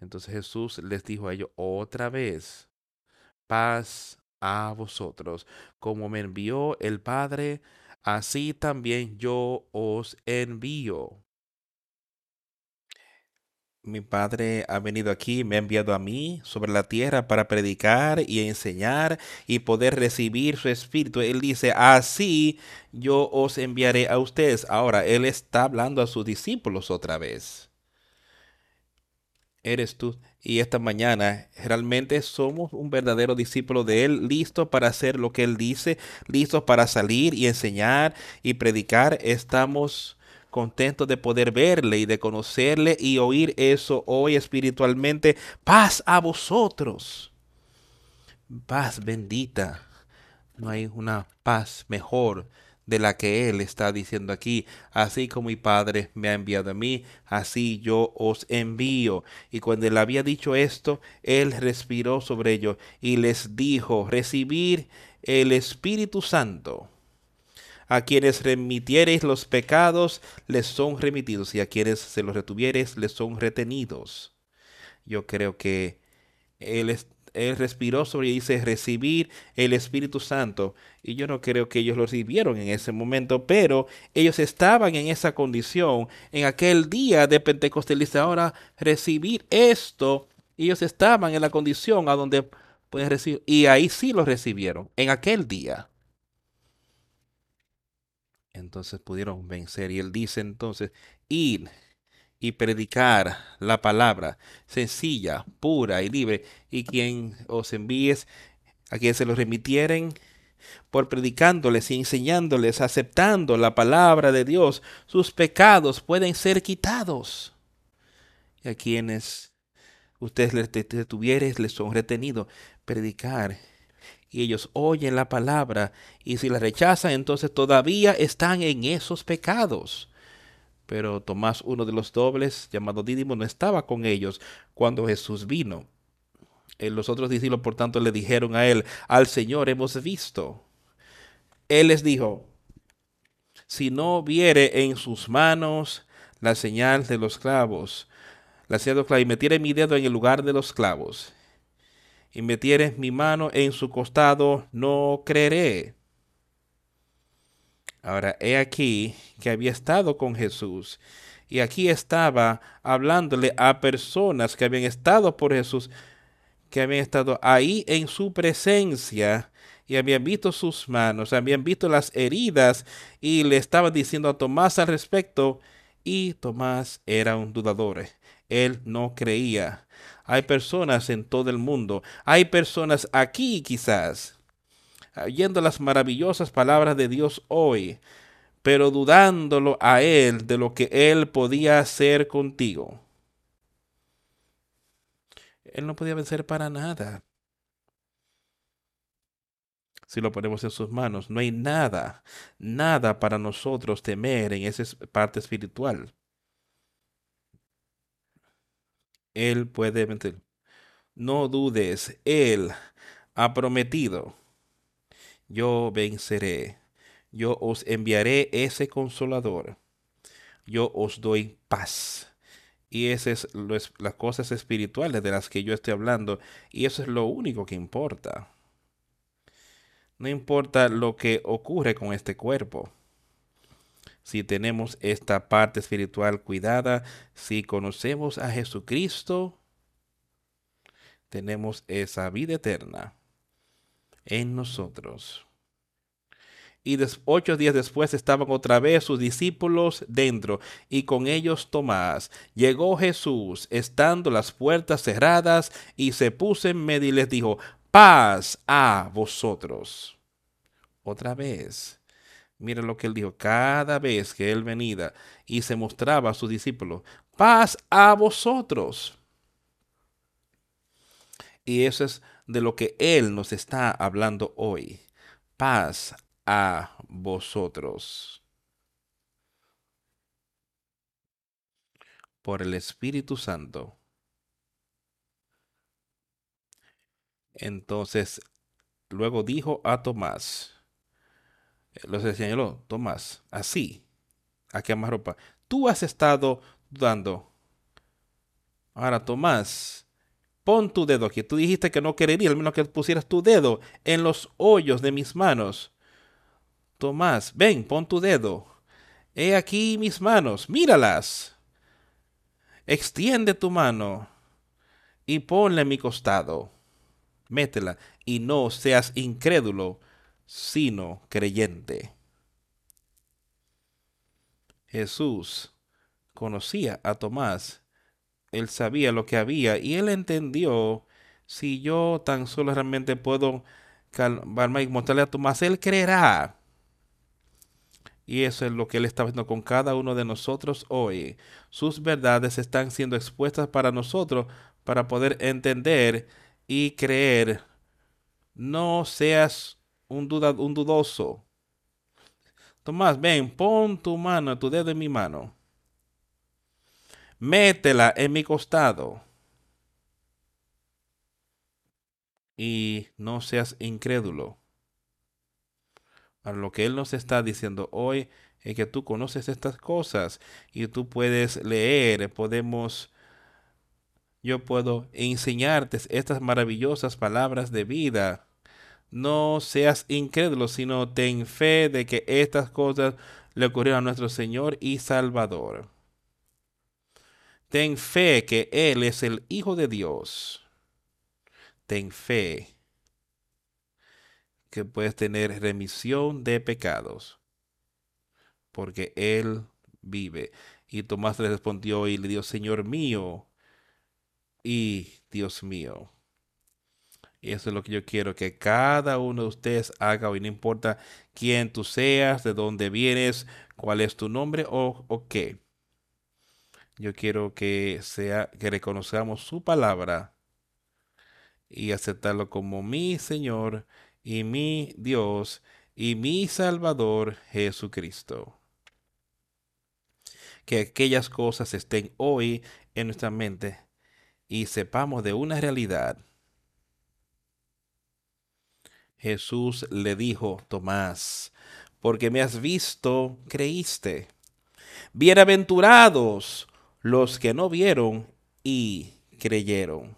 Entonces Jesús les dijo a ellos otra vez, paz a vosotros. Como me envió el Padre, así también yo os envío. Mi Padre ha venido aquí, me ha enviado a mí sobre la tierra para predicar y enseñar y poder recibir su espíritu. Él dice, así yo os enviaré a ustedes. Ahora, Él está hablando a sus discípulos otra vez. Eres tú. Y esta mañana realmente somos un verdadero discípulo de Él, listo para hacer lo que Él dice, listos para salir y enseñar y predicar. Estamos contentos de poder verle y de conocerle y oír eso hoy espiritualmente. Paz a vosotros. Paz bendita. No hay una paz mejor de la que Él está diciendo aquí. Así como mi Padre me ha enviado a mí, así yo os envío. Y cuando Él había dicho esto, Él respiró sobre ellos y les dijo, recibir el Espíritu Santo. A quienes remitiereis los pecados, les son remitidos, y a quienes se los retuviereis, les son retenidos. Yo creo que él, él respiró sobre y dice recibir el Espíritu Santo. Y yo no creo que ellos lo recibieron en ese momento, pero ellos estaban en esa condición en aquel día de Pentecostés. Ahora recibir esto. Ellos estaban en la condición a donde pueden recibir. Y ahí sí lo recibieron, en aquel día entonces pudieron vencer. Y él dice entonces, ir y predicar la palabra sencilla, pura y libre. Y quien os envíes, a quien se los remitieren, por predicándoles y enseñándoles, aceptando la palabra de Dios, sus pecados pueden ser quitados. Y a quienes ustedes les detuvieres, les son retenidos, predicar y ellos oyen la palabra y si la rechazan, entonces todavía están en esos pecados. Pero Tomás, uno de los dobles, llamado Dídimo, no estaba con ellos cuando Jesús vino. Eh, los otros discípulos, por tanto, le dijeron a él, al Señor hemos visto. Él les dijo, si no viere en sus manos la señal de los clavos, la señal de los clavos, y metiere mi dedo en el lugar de los clavos, y metieres mi mano en su costado, no creeré. Ahora, he aquí que había estado con Jesús y aquí estaba hablándole a personas que habían estado por Jesús, que habían estado ahí en su presencia y habían visto sus manos, habían visto las heridas y le estaban diciendo a Tomás al respecto y Tomás era un dudador. Él no creía. Hay personas en todo el mundo, hay personas aquí quizás, oyendo las maravillosas palabras de Dios hoy, pero dudándolo a Él de lo que Él podía hacer contigo. Él no podía vencer para nada. Si lo ponemos en sus manos, no hay nada, nada para nosotros temer en esa parte espiritual. Él puede mentir. No dudes, Él ha prometido. Yo venceré. Yo os enviaré ese consolador. Yo os doy paz. Y esas es las cosas espirituales de las que yo estoy hablando. Y eso es lo único que importa. No importa lo que ocurre con este cuerpo si tenemos esta parte espiritual cuidada, si conocemos a Jesucristo, tenemos esa vida eterna en nosotros. Y ocho días después estaban otra vez sus discípulos dentro y con ellos Tomás. Llegó Jesús, estando las puertas cerradas, y se puso en medio y les dijo, paz a vosotros. Otra vez Mira lo que él dijo, cada vez que él venía y se mostraba a sus discípulos, paz a vosotros. Y eso es de lo que él nos está hablando hoy. Paz a vosotros. Por el Espíritu Santo. Entonces, luego dijo a Tomás, lo señaló, Tomás, así, aquí más ropa. Tú has estado dudando. Ahora, Tomás, pon tu dedo aquí. Tú dijiste que no querería, al menos que pusieras tu dedo en los hoyos de mis manos. Tomás, ven, pon tu dedo. He aquí mis manos, míralas. extiende tu mano y ponla en mi costado. Métela y no seas incrédulo, sino creyente. Jesús conocía a Tomás. Él sabía lo que había y él entendió, si yo tan solo realmente puedo calmarme y mostrarle a Tomás, él creerá. Y eso es lo que Él está haciendo con cada uno de nosotros hoy. Sus verdades están siendo expuestas para nosotros para poder entender y creer. No seas un, un dudoso. Tomás, ven, pon tu mano, tu dedo en mi mano. Métela en mi costado. Y no seas incrédulo. Para lo que Él nos está diciendo hoy es que tú conoces estas cosas y tú puedes leer, podemos, yo puedo enseñarte estas maravillosas palabras de vida. No seas incrédulo, sino ten fe de que estas cosas le ocurrieron a nuestro Señor y Salvador. Ten fe que Él es el Hijo de Dios. Ten fe que puedes tener remisión de pecados, porque Él vive. Y Tomás le respondió y le dijo, Señor mío y Dios mío. Eso es lo que yo quiero que cada uno de ustedes haga hoy, no importa quién tú seas, de dónde vienes, cuál es tu nombre o, o qué. Yo quiero que sea que reconozcamos su palabra y aceptarlo como mi Señor y mi Dios y mi Salvador Jesucristo. Que aquellas cosas estén hoy en nuestra mente y sepamos de una realidad. Jesús le dijo, Tomás, porque me has visto, creíste. Bienaventurados los que no vieron y creyeron.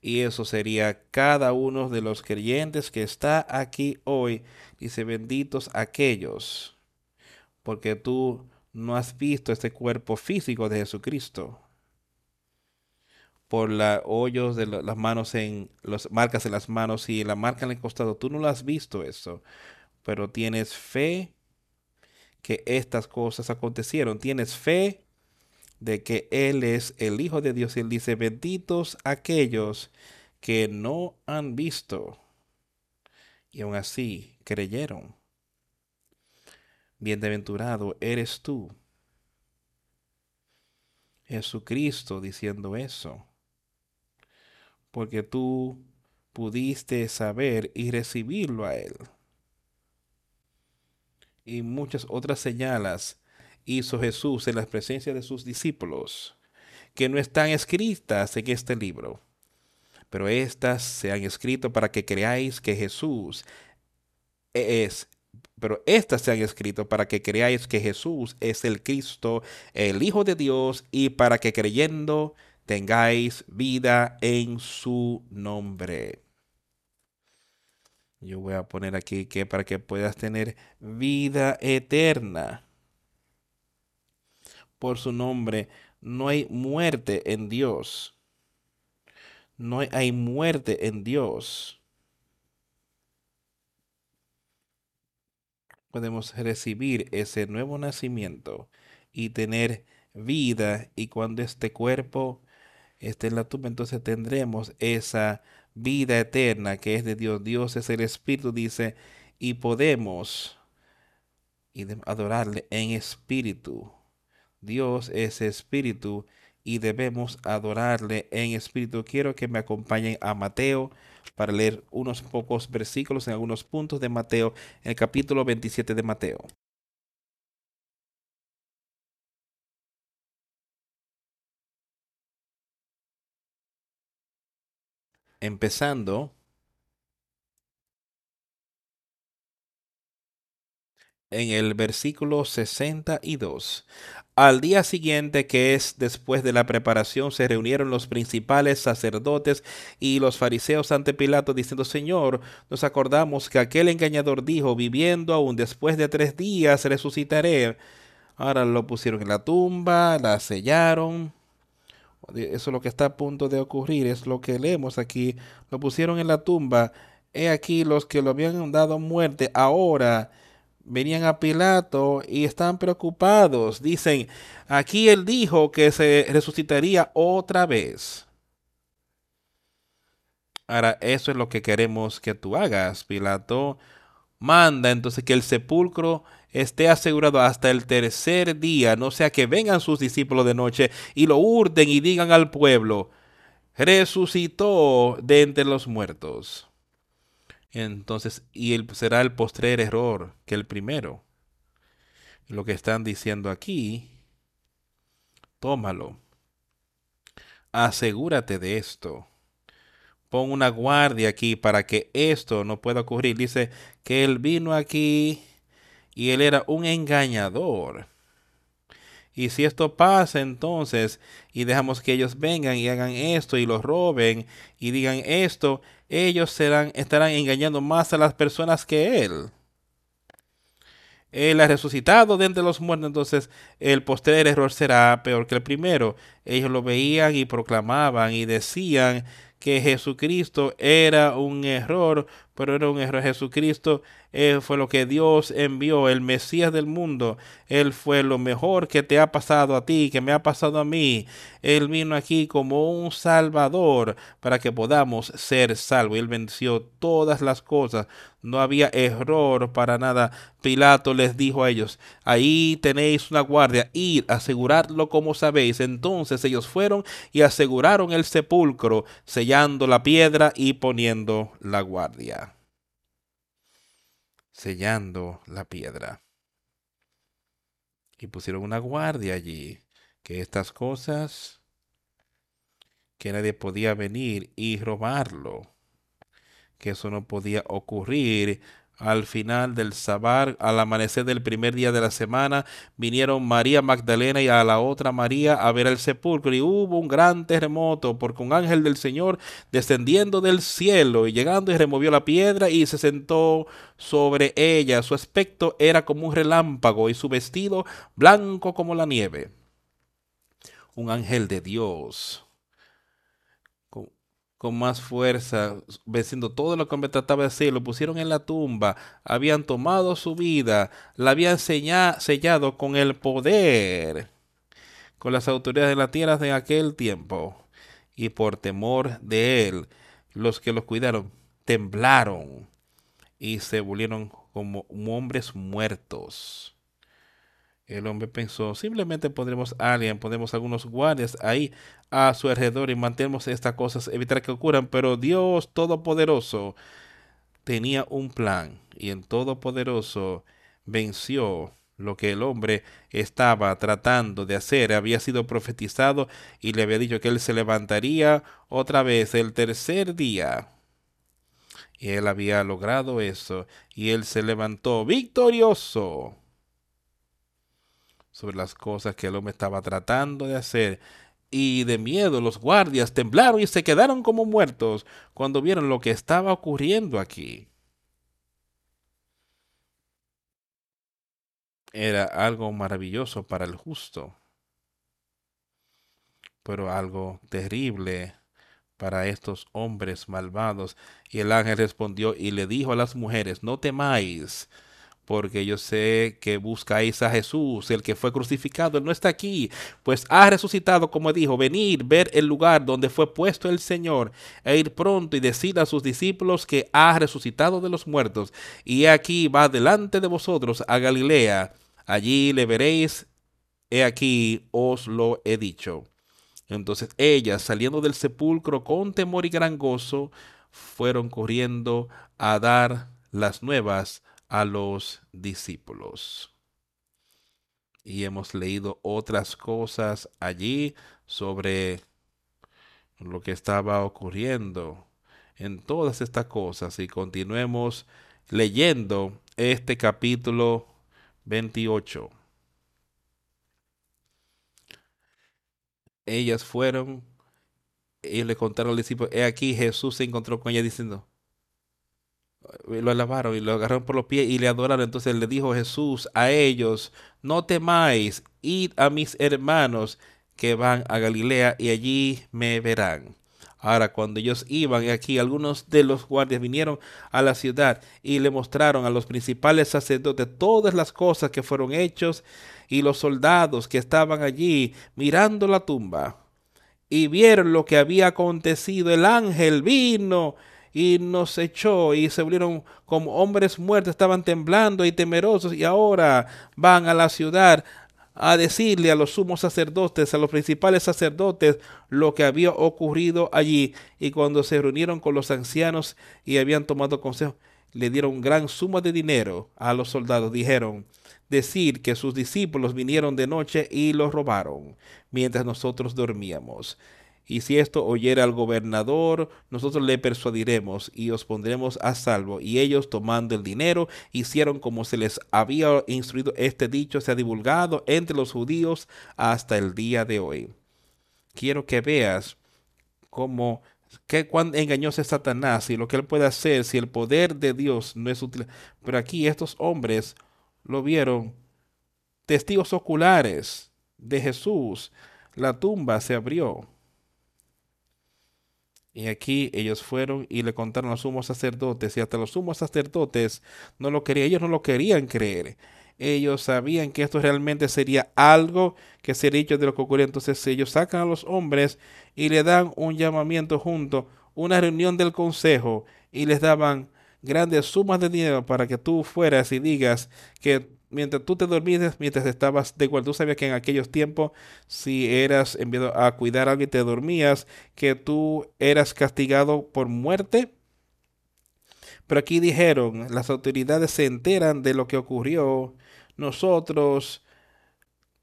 Y eso sería cada uno de los creyentes que está aquí hoy. Dice, benditos aquellos, porque tú no has visto este cuerpo físico de Jesucristo. Por los hoyos de las manos en, las marcas en las manos y la marca en el costado, tú no lo has visto eso, pero tienes fe que estas cosas acontecieron. Tienes fe de que Él es el Hijo de Dios. Y Él dice, benditos aquellos que no han visto y aún así creyeron. Bienaventurado eres tú. Jesucristo diciendo eso. Porque tú pudiste saber y recibirlo a Él. Y muchas otras señalas hizo Jesús en la presencia de sus discípulos, que no están escritas en este libro, pero estas se han escrito para que creáis que Jesús es, pero estas se han escrito para que creáis que Jesús es el Cristo, el Hijo de Dios, y para que creyendo tengáis vida en su nombre. Yo voy a poner aquí que para que puedas tener vida eterna por su nombre. No hay muerte en Dios. No hay muerte en Dios. Podemos recibir ese nuevo nacimiento y tener vida y cuando este cuerpo esté en la tumba, entonces tendremos esa vida eterna que es de Dios. Dios es el Espíritu, dice, y podemos adorarle en espíritu Dios es espíritu y debemos adorarle en espíritu. Quiero que me acompañen a Mateo para leer unos pocos versículos en algunos puntos de Mateo, el capítulo 27 de Mateo. Empezando en el versículo 62. Al día siguiente, que es después de la preparación, se reunieron los principales sacerdotes y los fariseos ante Pilato, diciendo, Señor, nos acordamos que aquel engañador dijo, viviendo aún después de tres días resucitaré. Ahora lo pusieron en la tumba, la sellaron. Eso es lo que está a punto de ocurrir, es lo que leemos aquí. Lo pusieron en la tumba. He aquí los que lo habían dado muerte. Ahora venían a Pilato y están preocupados. Dicen, aquí él dijo que se resucitaría otra vez. Ahora, eso es lo que queremos que tú hagas, Pilato. Manda entonces que el sepulcro esté asegurado hasta el tercer día, no sea que vengan sus discípulos de noche y lo hurten y digan al pueblo, resucitó de entre los muertos. Entonces, y el, será el postrer error que el primero. Lo que están diciendo aquí, tómalo. Asegúrate de esto pon una guardia aquí para que esto no pueda ocurrir. Dice que él vino aquí y él era un engañador. Y si esto pasa entonces y dejamos que ellos vengan y hagan esto y lo roben y digan esto, ellos serán, estarán engañando más a las personas que él. Él ha resucitado de entre los muertos, entonces el posterior error será peor que el primero. Ellos lo veían y proclamaban y decían que Jesucristo era un error, pero era un error. Jesucristo él fue lo que Dios envió, el Mesías del mundo. Él fue lo mejor que te ha pasado a ti, que me ha pasado a mí. Él vino aquí como un salvador para que podamos ser salvos. Él venció todas las cosas. No había error para nada. Pilato les dijo a ellos, ahí tenéis una guardia, id, aseguradlo como sabéis. Entonces ellos fueron y aseguraron el sepulcro, sellando la piedra y poniendo la guardia sellando la piedra. Y pusieron una guardia allí, que estas cosas, que nadie podía venir y robarlo, que eso no podía ocurrir al final del sabar, al amanecer del primer día de la semana, vinieron María Magdalena y a la otra María a ver el sepulcro y hubo un gran terremoto porque un ángel del Señor descendiendo del cielo y llegando y removió la piedra y se sentó sobre ella. Su aspecto era como un relámpago y su vestido blanco como la nieve. Un ángel de Dios con más fuerza, venciendo todo lo que me trataba de hacer, lo pusieron en la tumba, habían tomado su vida, la habían sellado con el poder, con las autoridades de la tierra de aquel tiempo. Y por temor de él, los que los cuidaron temblaron y se volvieron como hombres muertos. El hombre pensó, simplemente pondremos a alguien, pondremos algunos guardias ahí a su alrededor y mantenemos estas cosas, evitar que ocurran. Pero Dios Todopoderoso tenía un plan y el Todopoderoso venció lo que el hombre estaba tratando de hacer. Había sido profetizado y le había dicho que él se levantaría otra vez el tercer día. Y él había logrado eso y él se levantó victorioso sobre las cosas que el hombre estaba tratando de hacer. Y de miedo los guardias temblaron y se quedaron como muertos cuando vieron lo que estaba ocurriendo aquí. Era algo maravilloso para el justo, pero algo terrible para estos hombres malvados. Y el ángel respondió y le dijo a las mujeres, no temáis porque yo sé que buscáis a Jesús, el que fue crucificado, él no está aquí, pues ha resucitado, como dijo, venir, ver el lugar donde fue puesto el Señor, e ir pronto y decir a sus discípulos que ha resucitado de los muertos, y aquí va delante de vosotros a Galilea, allí le veréis, he aquí os lo he dicho. Entonces ellas, saliendo del sepulcro con temor y gran gozo, fueron corriendo a dar las nuevas a los discípulos. Y hemos leído otras cosas allí sobre lo que estaba ocurriendo en todas estas cosas y continuemos leyendo este capítulo 28. Ellas fueron y le contaron al discípulo, he aquí Jesús se encontró con ella diciendo, lo alabaron y lo agarraron por los pies y le adoraron. Entonces le dijo Jesús a ellos, no temáis, id a mis hermanos que van a Galilea y allí me verán. Ahora, cuando ellos iban aquí, algunos de los guardias vinieron a la ciudad y le mostraron a los principales sacerdotes todas las cosas que fueron hechos y los soldados que estaban allí mirando la tumba y vieron lo que había acontecido. El ángel vino y nos echó y se volvieron como hombres muertos, estaban temblando y temerosos y ahora van a la ciudad a decirle a los sumos sacerdotes, a los principales sacerdotes, lo que había ocurrido allí. Y cuando se reunieron con los ancianos y habían tomado consejo, le dieron gran suma de dinero a los soldados. Dijeron, decir que sus discípulos vinieron de noche y los robaron, mientras nosotros dormíamos. Y si esto oyera al gobernador, nosotros le persuadiremos y os pondremos a salvo. Y ellos, tomando el dinero, hicieron como se les había instruido. Este dicho se ha divulgado entre los judíos hasta el día de hoy. Quiero que veas cómo qué cuán engañoso es Satanás y lo que él puede hacer si el poder de Dios no es útil. Pero aquí estos hombres lo vieron testigos oculares de Jesús. La tumba se abrió. Y aquí ellos fueron y le contaron a los sumos sacerdotes y hasta los sumos sacerdotes no lo querían, ellos no lo querían creer. Ellos sabían que esto realmente sería algo que sería dicho de lo que ocurrió. Entonces ellos sacan a los hombres y le dan un llamamiento junto, una reunión del consejo y les daban grandes sumas de dinero para que tú fueras y digas que mientras tú te dormías, mientras estabas de igual, tú sabías que en aquellos tiempos, si eras enviado a cuidar a alguien, te dormías, que tú eras castigado por muerte. Pero aquí dijeron, las autoridades se enteran de lo que ocurrió, nosotros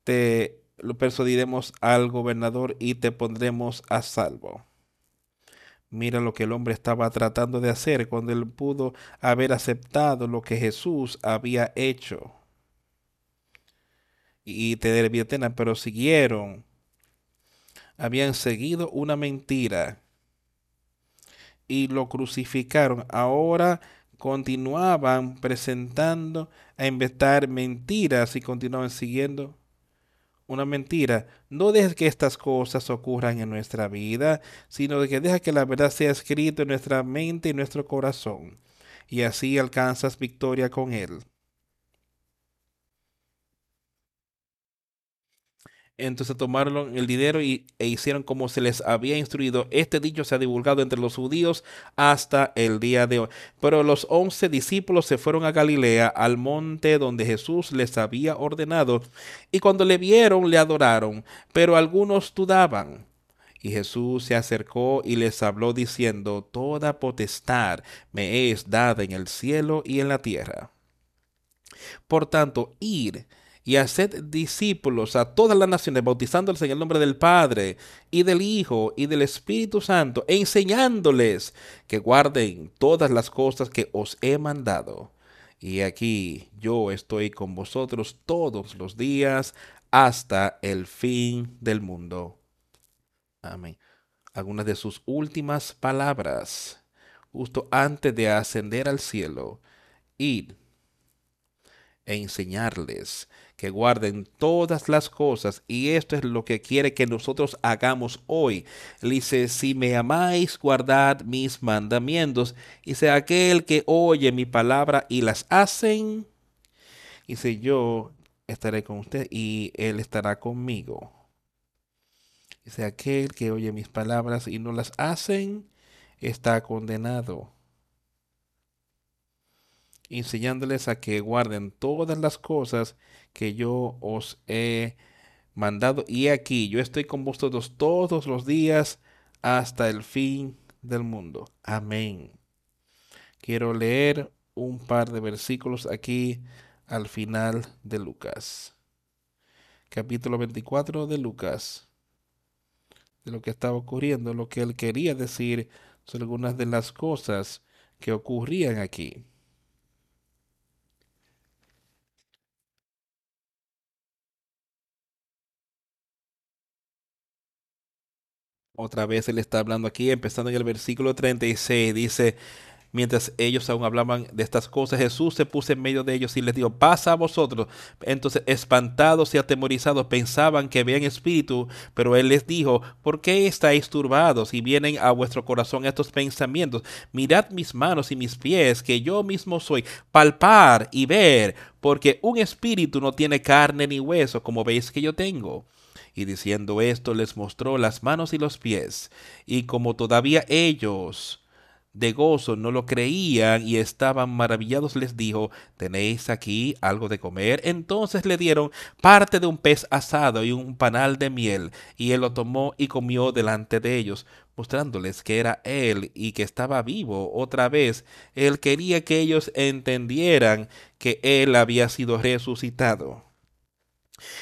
te persuadiremos al gobernador y te pondremos a salvo. Mira lo que el hombre estaba tratando de hacer cuando él pudo haber aceptado lo que Jesús había hecho y vida eterna, pero siguieron, habían seguido una mentira y lo crucificaron. Ahora continuaban presentando a inventar mentiras y continuaban siguiendo una mentira. No dejes que estas cosas ocurran en nuestra vida, sino que deja que la verdad sea escrita en nuestra mente y nuestro corazón. Y así alcanzas victoria con Él. Entonces tomaron el dinero y, e hicieron como se les había instruido. Este dicho se ha divulgado entre los judíos hasta el día de hoy. Pero los once discípulos se fueron a Galilea, al monte donde Jesús les había ordenado. Y cuando le vieron, le adoraron. Pero algunos dudaban. Y Jesús se acercó y les habló diciendo, Toda potestad me es dada en el cielo y en la tierra. Por tanto, ir y haced discípulos a todas las naciones, bautizándoles en el nombre del Padre y del Hijo y del Espíritu Santo, e enseñándoles que guarden todas las cosas que os he mandado. Y aquí yo estoy con vosotros todos los días hasta el fin del mundo. Amén. Algunas de sus últimas palabras, justo antes de ascender al cielo, id e enseñarles que guarden todas las cosas y esto es lo que quiere que nosotros hagamos hoy. dice, si me amáis, guardad mis mandamientos y sea aquel que oye mi palabra y las hacen. Dice, yo estaré con usted y él estará conmigo. Dice, aquel que oye mis palabras y no las hacen, está condenado enseñándoles a que guarden todas las cosas que yo os he mandado. Y aquí yo estoy con vosotros todos los días hasta el fin del mundo. Amén. Quiero leer un par de versículos aquí al final de Lucas. Capítulo 24 de Lucas. De lo que estaba ocurriendo, lo que él quería decir sobre algunas de las cosas que ocurrían aquí. Otra vez él está hablando aquí, empezando en el versículo 36, dice, Mientras ellos aún hablaban de estas cosas, Jesús se puso en medio de ellos y les dijo, pasa a vosotros. Entonces, espantados y atemorizados, pensaban que veían espíritu, pero él les dijo, ¿por qué estáis turbados y vienen a vuestro corazón estos pensamientos? Mirad mis manos y mis pies, que yo mismo soy, palpar y ver, porque un espíritu no tiene carne ni hueso, como veis que yo tengo. Y diciendo esto les mostró las manos y los pies. Y como todavía ellos de gozo no lo creían y estaban maravillados, les dijo, ¿tenéis aquí algo de comer? Entonces le dieron parte de un pez asado y un panal de miel, y él lo tomó y comió delante de ellos, mostrándoles que era él y que estaba vivo otra vez. Él quería que ellos entendieran que él había sido resucitado.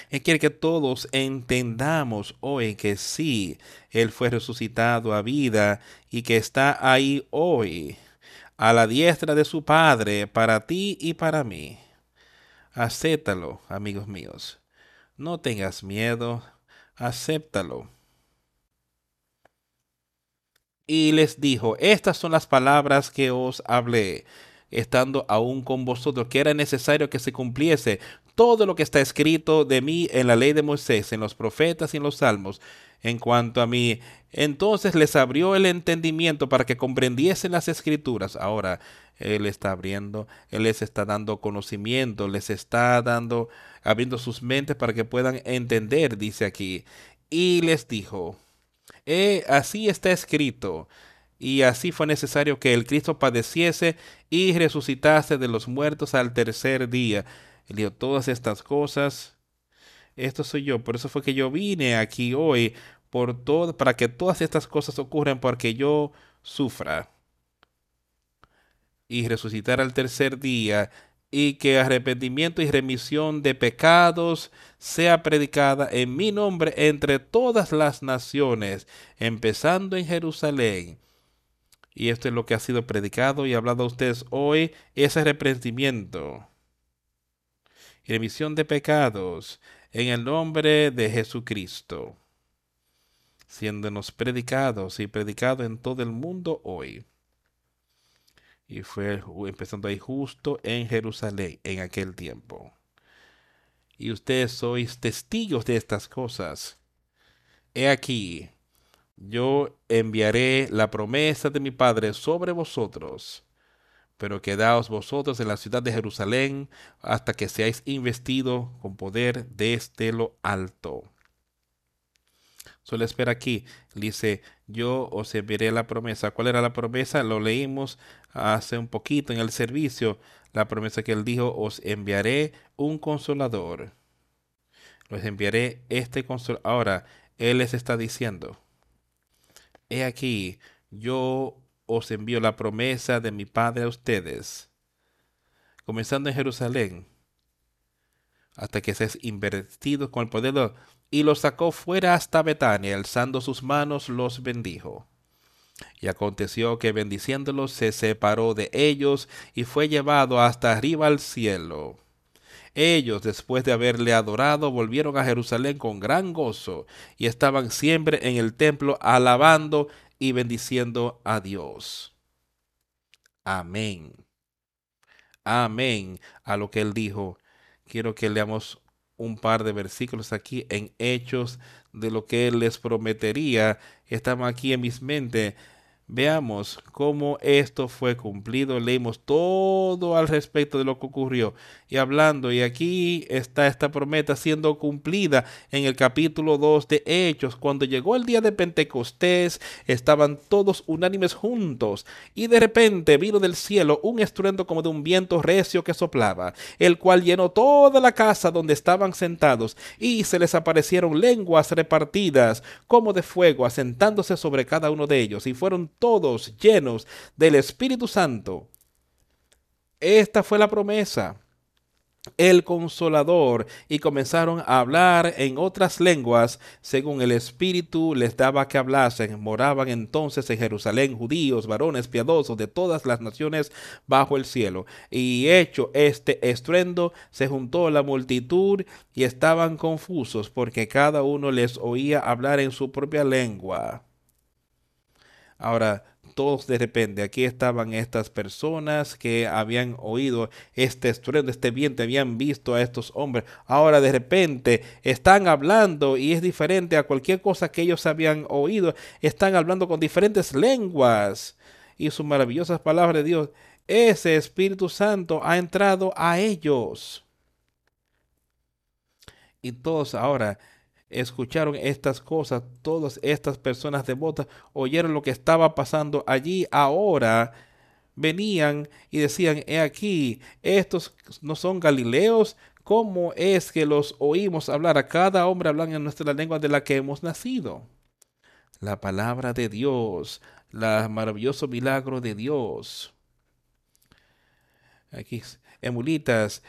Él quiere que todos entendamos hoy que sí, Él fue resucitado a vida y que está ahí hoy, a la diestra de su Padre, para ti y para mí. Acéptalo, amigos míos. No tengas miedo, acéptalo. Y les dijo, estas son las palabras que os hablé estando aún con vosotros, que era necesario que se cumpliese todo lo que está escrito de mí en la ley de Moisés, en los profetas y en los salmos. En cuanto a mí, entonces les abrió el entendimiento para que comprendiesen las escrituras. Ahora Él está abriendo, Él les está dando conocimiento, les está dando, abriendo sus mentes para que puedan entender, dice aquí. Y les dijo, así está escrito y así fue necesario que el Cristo padeciese y resucitase de los muertos al tercer día. Él dijo, todas estas cosas, esto soy yo. Por eso fue que yo vine aquí hoy, por todo, para que todas estas cosas ocurran, porque yo sufra. Y resucitar al tercer día, y que arrepentimiento y remisión de pecados sea predicada en mi nombre entre todas las naciones, empezando en Jerusalén y esto es lo que ha sido predicado y hablado a ustedes hoy, ese arrepentimiento y remisión de pecados en el nombre de Jesucristo, siéndonos predicados y predicado en todo el mundo hoy. Y fue empezando ahí justo en Jerusalén en aquel tiempo. Y ustedes sois testigos de estas cosas. He aquí, yo enviaré la promesa de mi Padre sobre vosotros. Pero quedaos vosotros en la ciudad de Jerusalén hasta que seáis investidos con poder desde lo alto. Solo espera aquí. Dice, yo os enviaré la promesa. ¿Cuál era la promesa? Lo leímos hace un poquito en el servicio. La promesa que él dijo, os enviaré un consolador. Los enviaré este consolador. Ahora, él les está diciendo, He aquí, yo os envío la promesa de mi Padre a ustedes, comenzando en Jerusalén, hasta que seas invertidos con el poder, y los sacó fuera hasta Betania, alzando sus manos, los bendijo. Y aconteció que bendiciéndolos se separó de ellos y fue llevado hasta arriba al cielo. Ellos, después de haberle adorado, volvieron a Jerusalén con gran gozo y estaban siempre en el templo alabando y bendiciendo a Dios. Amén. Amén a lo que él dijo. Quiero que leamos un par de versículos aquí en Hechos de lo que él les prometería. Estamos aquí en mis mentes Veamos cómo esto fue cumplido. Leímos todo al respecto de lo que ocurrió. Y hablando, y aquí está esta promesa siendo cumplida en el capítulo 2 de Hechos. Cuando llegó el día de Pentecostés, estaban todos unánimes juntos. Y de repente vino del cielo un estruendo como de un viento recio que soplaba, el cual llenó toda la casa donde estaban sentados. Y se les aparecieron lenguas repartidas como de fuego, asentándose sobre cada uno de ellos. Y fueron todos llenos del Espíritu Santo. Esta fue la promesa el consolador y comenzaron a hablar en otras lenguas según el Espíritu les daba que hablasen. Moraban entonces en Jerusalén judíos, varones piadosos de todas las naciones bajo el cielo. Y hecho este estruendo, se juntó la multitud y estaban confusos porque cada uno les oía hablar en su propia lengua. Ahora, todos de repente, aquí estaban estas personas que habían oído este estruendo, este viento, habían visto a estos hombres. Ahora de repente están hablando y es diferente a cualquier cosa que ellos habían oído. Están hablando con diferentes lenguas y sus maravillosas palabras de Dios. Ese Espíritu Santo ha entrado a ellos. Y todos ahora escucharon estas cosas, todas estas personas devotas oyeron lo que estaba pasando allí. Ahora venían y decían, he aquí, estos no son galileos, ¿cómo es que los oímos hablar? A cada hombre hablan en nuestra lengua de la que hemos nacido. La palabra de Dios, la maravilloso milagro de Dios. Aquí, emulitas,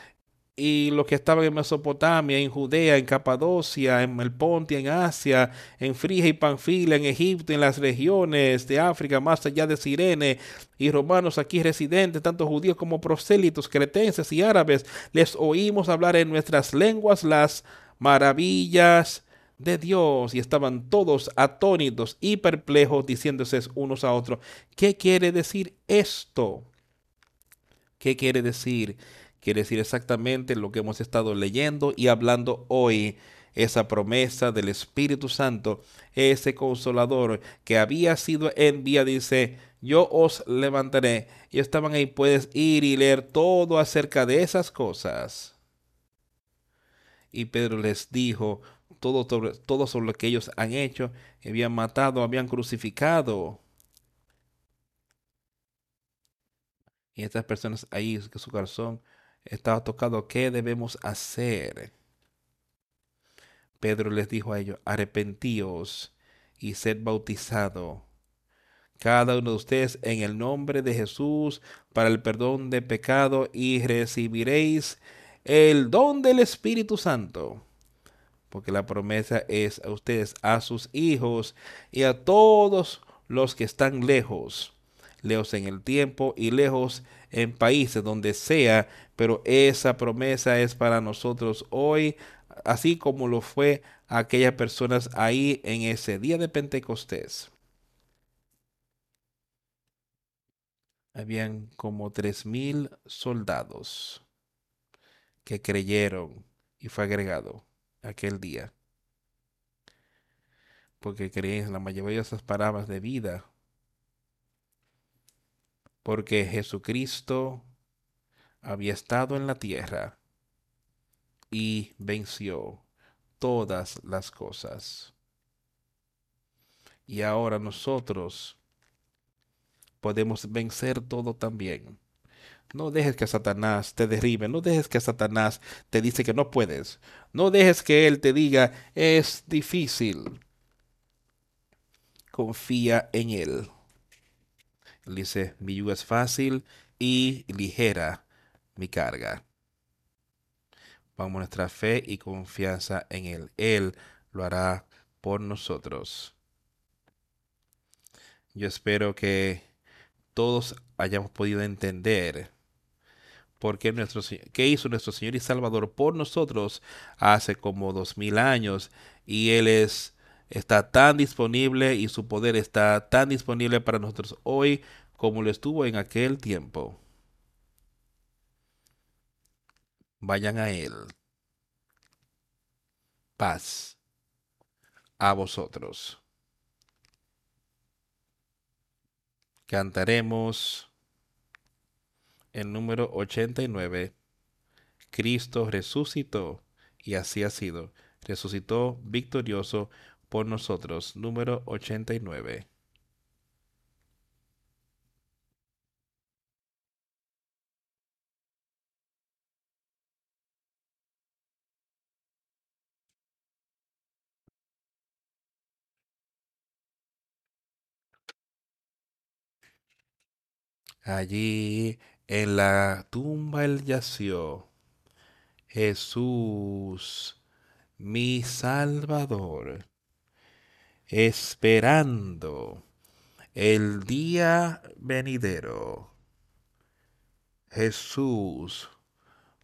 y los que estaban en Mesopotamia, en Judea, en Capadocia, en Melpontia, en Asia, en Frigia y Panfilia, en Egipto, en las regiones de África, más allá de Sirene, y romanos aquí residentes, tanto judíos como prosélitos, cretenses y árabes, les oímos hablar en nuestras lenguas las maravillas de Dios y estaban todos atónitos y perplejos diciéndose unos a otros, ¿qué quiere decir esto? ¿Qué quiere decir? Quiere decir exactamente lo que hemos estado leyendo y hablando hoy. Esa promesa del Espíritu Santo, ese consolador que había sido enviado, dice, yo os levantaré. Y estaban ahí, puedes ir y leer todo acerca de esas cosas. Y Pedro les dijo todo sobre, todo sobre lo que ellos han hecho, habían matado, habían crucificado. Y estas personas ahí, que su corazón estaba tocado, ¿qué debemos hacer? Pedro les dijo a ellos, arrepentíos y sed bautizado cada uno de ustedes en el nombre de Jesús para el perdón de pecado y recibiréis el don del Espíritu Santo. Porque la promesa es a ustedes, a sus hijos y a todos los que están lejos, lejos en el tiempo y lejos en países donde sea, pero esa promesa es para nosotros hoy, así como lo fue a aquellas personas ahí en ese día de Pentecostés. Habían como tres mil soldados que creyeron y fue agregado aquel día. Porque creían la mayoría de esas palabras de vida porque Jesucristo había estado en la tierra y venció todas las cosas. Y ahora nosotros podemos vencer todo también. No dejes que Satanás te derribe, no dejes que Satanás te dice que no puedes, no dejes que él te diga es difícil. Confía en él. Dice, mi yugo es fácil y ligera mi carga. Vamos nuestra fe y confianza en Él. Él lo hará por nosotros. Yo espero que todos hayamos podido entender por qué, nuestro, qué hizo nuestro Señor y Salvador por nosotros hace como dos mil años. Y Él es está tan disponible y su poder está tan disponible para nosotros hoy como lo estuvo en aquel tiempo. Vayan a Él. Paz a vosotros. Cantaremos el número 89. Cristo resucitó y así ha sido. Resucitó victorioso por nosotros. Número 89. Allí en la tumba él yació. Jesús, mi Salvador esperando el día venidero. Jesús,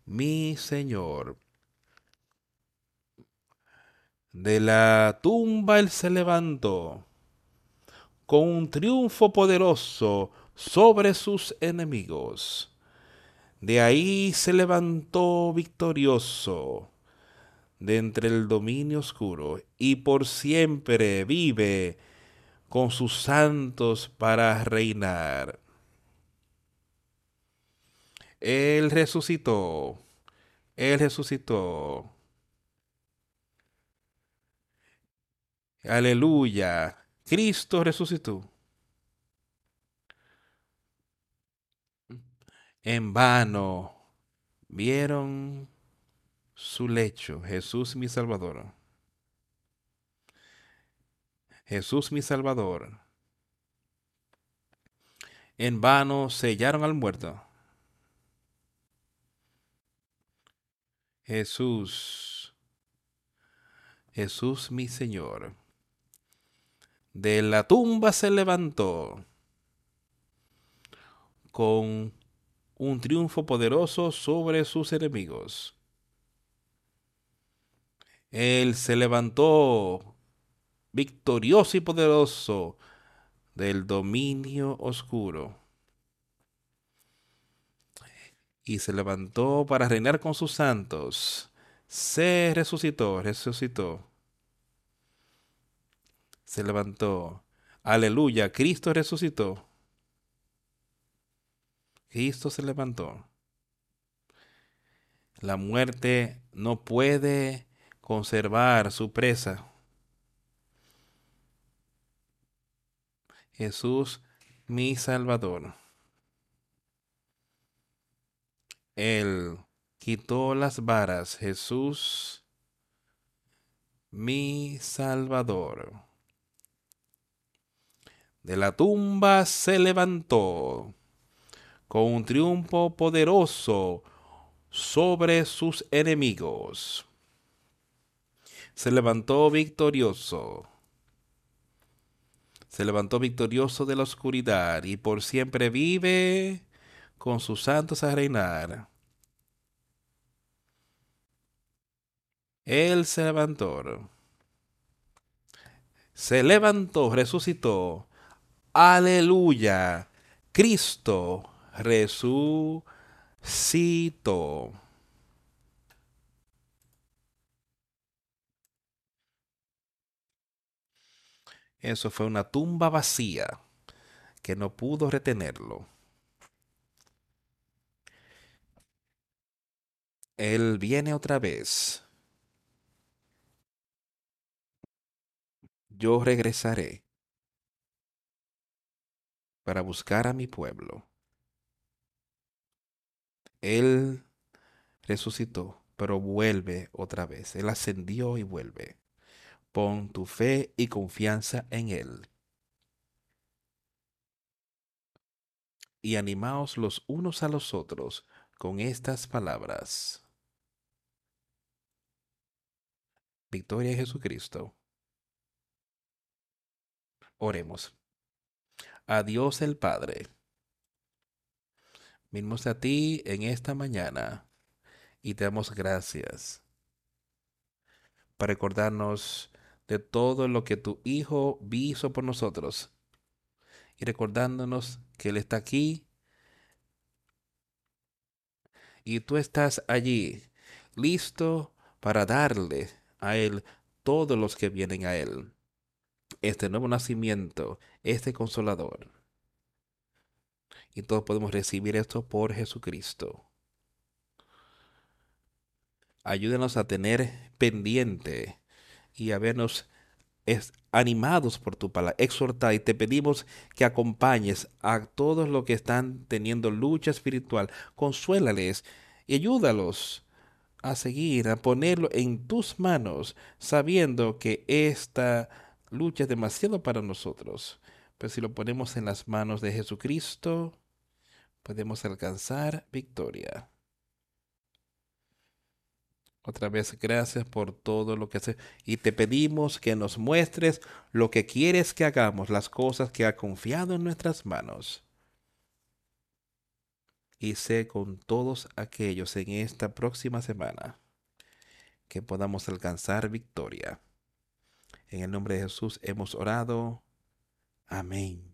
mi Señor. De la tumba él se levantó con un triunfo poderoso sobre sus enemigos. De ahí se levantó victorioso de entre el dominio oscuro y por siempre vive con sus santos para reinar. Él resucitó, Él resucitó. Aleluya, Cristo resucitó. En vano vieron su lecho, Jesús mi Salvador. Jesús mi Salvador. En vano sellaron al muerto. Jesús, Jesús mi Señor. De la tumba se levantó con un triunfo poderoso sobre sus enemigos. Él se levantó victorioso y poderoso del dominio oscuro. Y se levantó para reinar con sus santos. Se resucitó, resucitó. Se levantó. Aleluya, Cristo resucitó. Cristo se levantó. La muerte no puede conservar su presa. Jesús, mi Salvador. Él quitó las varas. Jesús, mi Salvador. De la tumba se levantó con un triunfo poderoso sobre sus enemigos se levantó victorioso. Se levantó victorioso de la oscuridad y por siempre vive con sus santos a reinar. Él se levantó. Se levantó, resucitó. Aleluya. Cristo resucitó. Eso fue una tumba vacía que no pudo retenerlo. Él viene otra vez. Yo regresaré para buscar a mi pueblo. Él resucitó, pero vuelve otra vez. Él ascendió y vuelve. Pon tu fe y confianza en Él. Y animaos los unos a los otros con estas palabras. Victoria en Jesucristo. Oremos. A Dios el Padre. Venimos a ti en esta mañana y te damos gracias para recordarnos de todo lo que tu Hijo hizo por nosotros. Y recordándonos que Él está aquí y tú estás allí, listo para darle a Él todos los que vienen a Él. Este nuevo nacimiento, este consolador. Y todos podemos recibir esto por Jesucristo. Ayúdenos a tener pendiente y a vernos animados por tu palabra, exhortar y te pedimos que acompañes a todos los que están teniendo lucha espiritual, consuélales y ayúdalos a seguir, a ponerlo en tus manos, sabiendo que esta lucha es demasiado para nosotros. Pero si lo ponemos en las manos de Jesucristo, podemos alcanzar victoria. Otra vez, gracias por todo lo que haces. Y te pedimos que nos muestres lo que quieres que hagamos, las cosas que ha confiado en nuestras manos. Y sé con todos aquellos en esta próxima semana que podamos alcanzar victoria. En el nombre de Jesús hemos orado. Amén.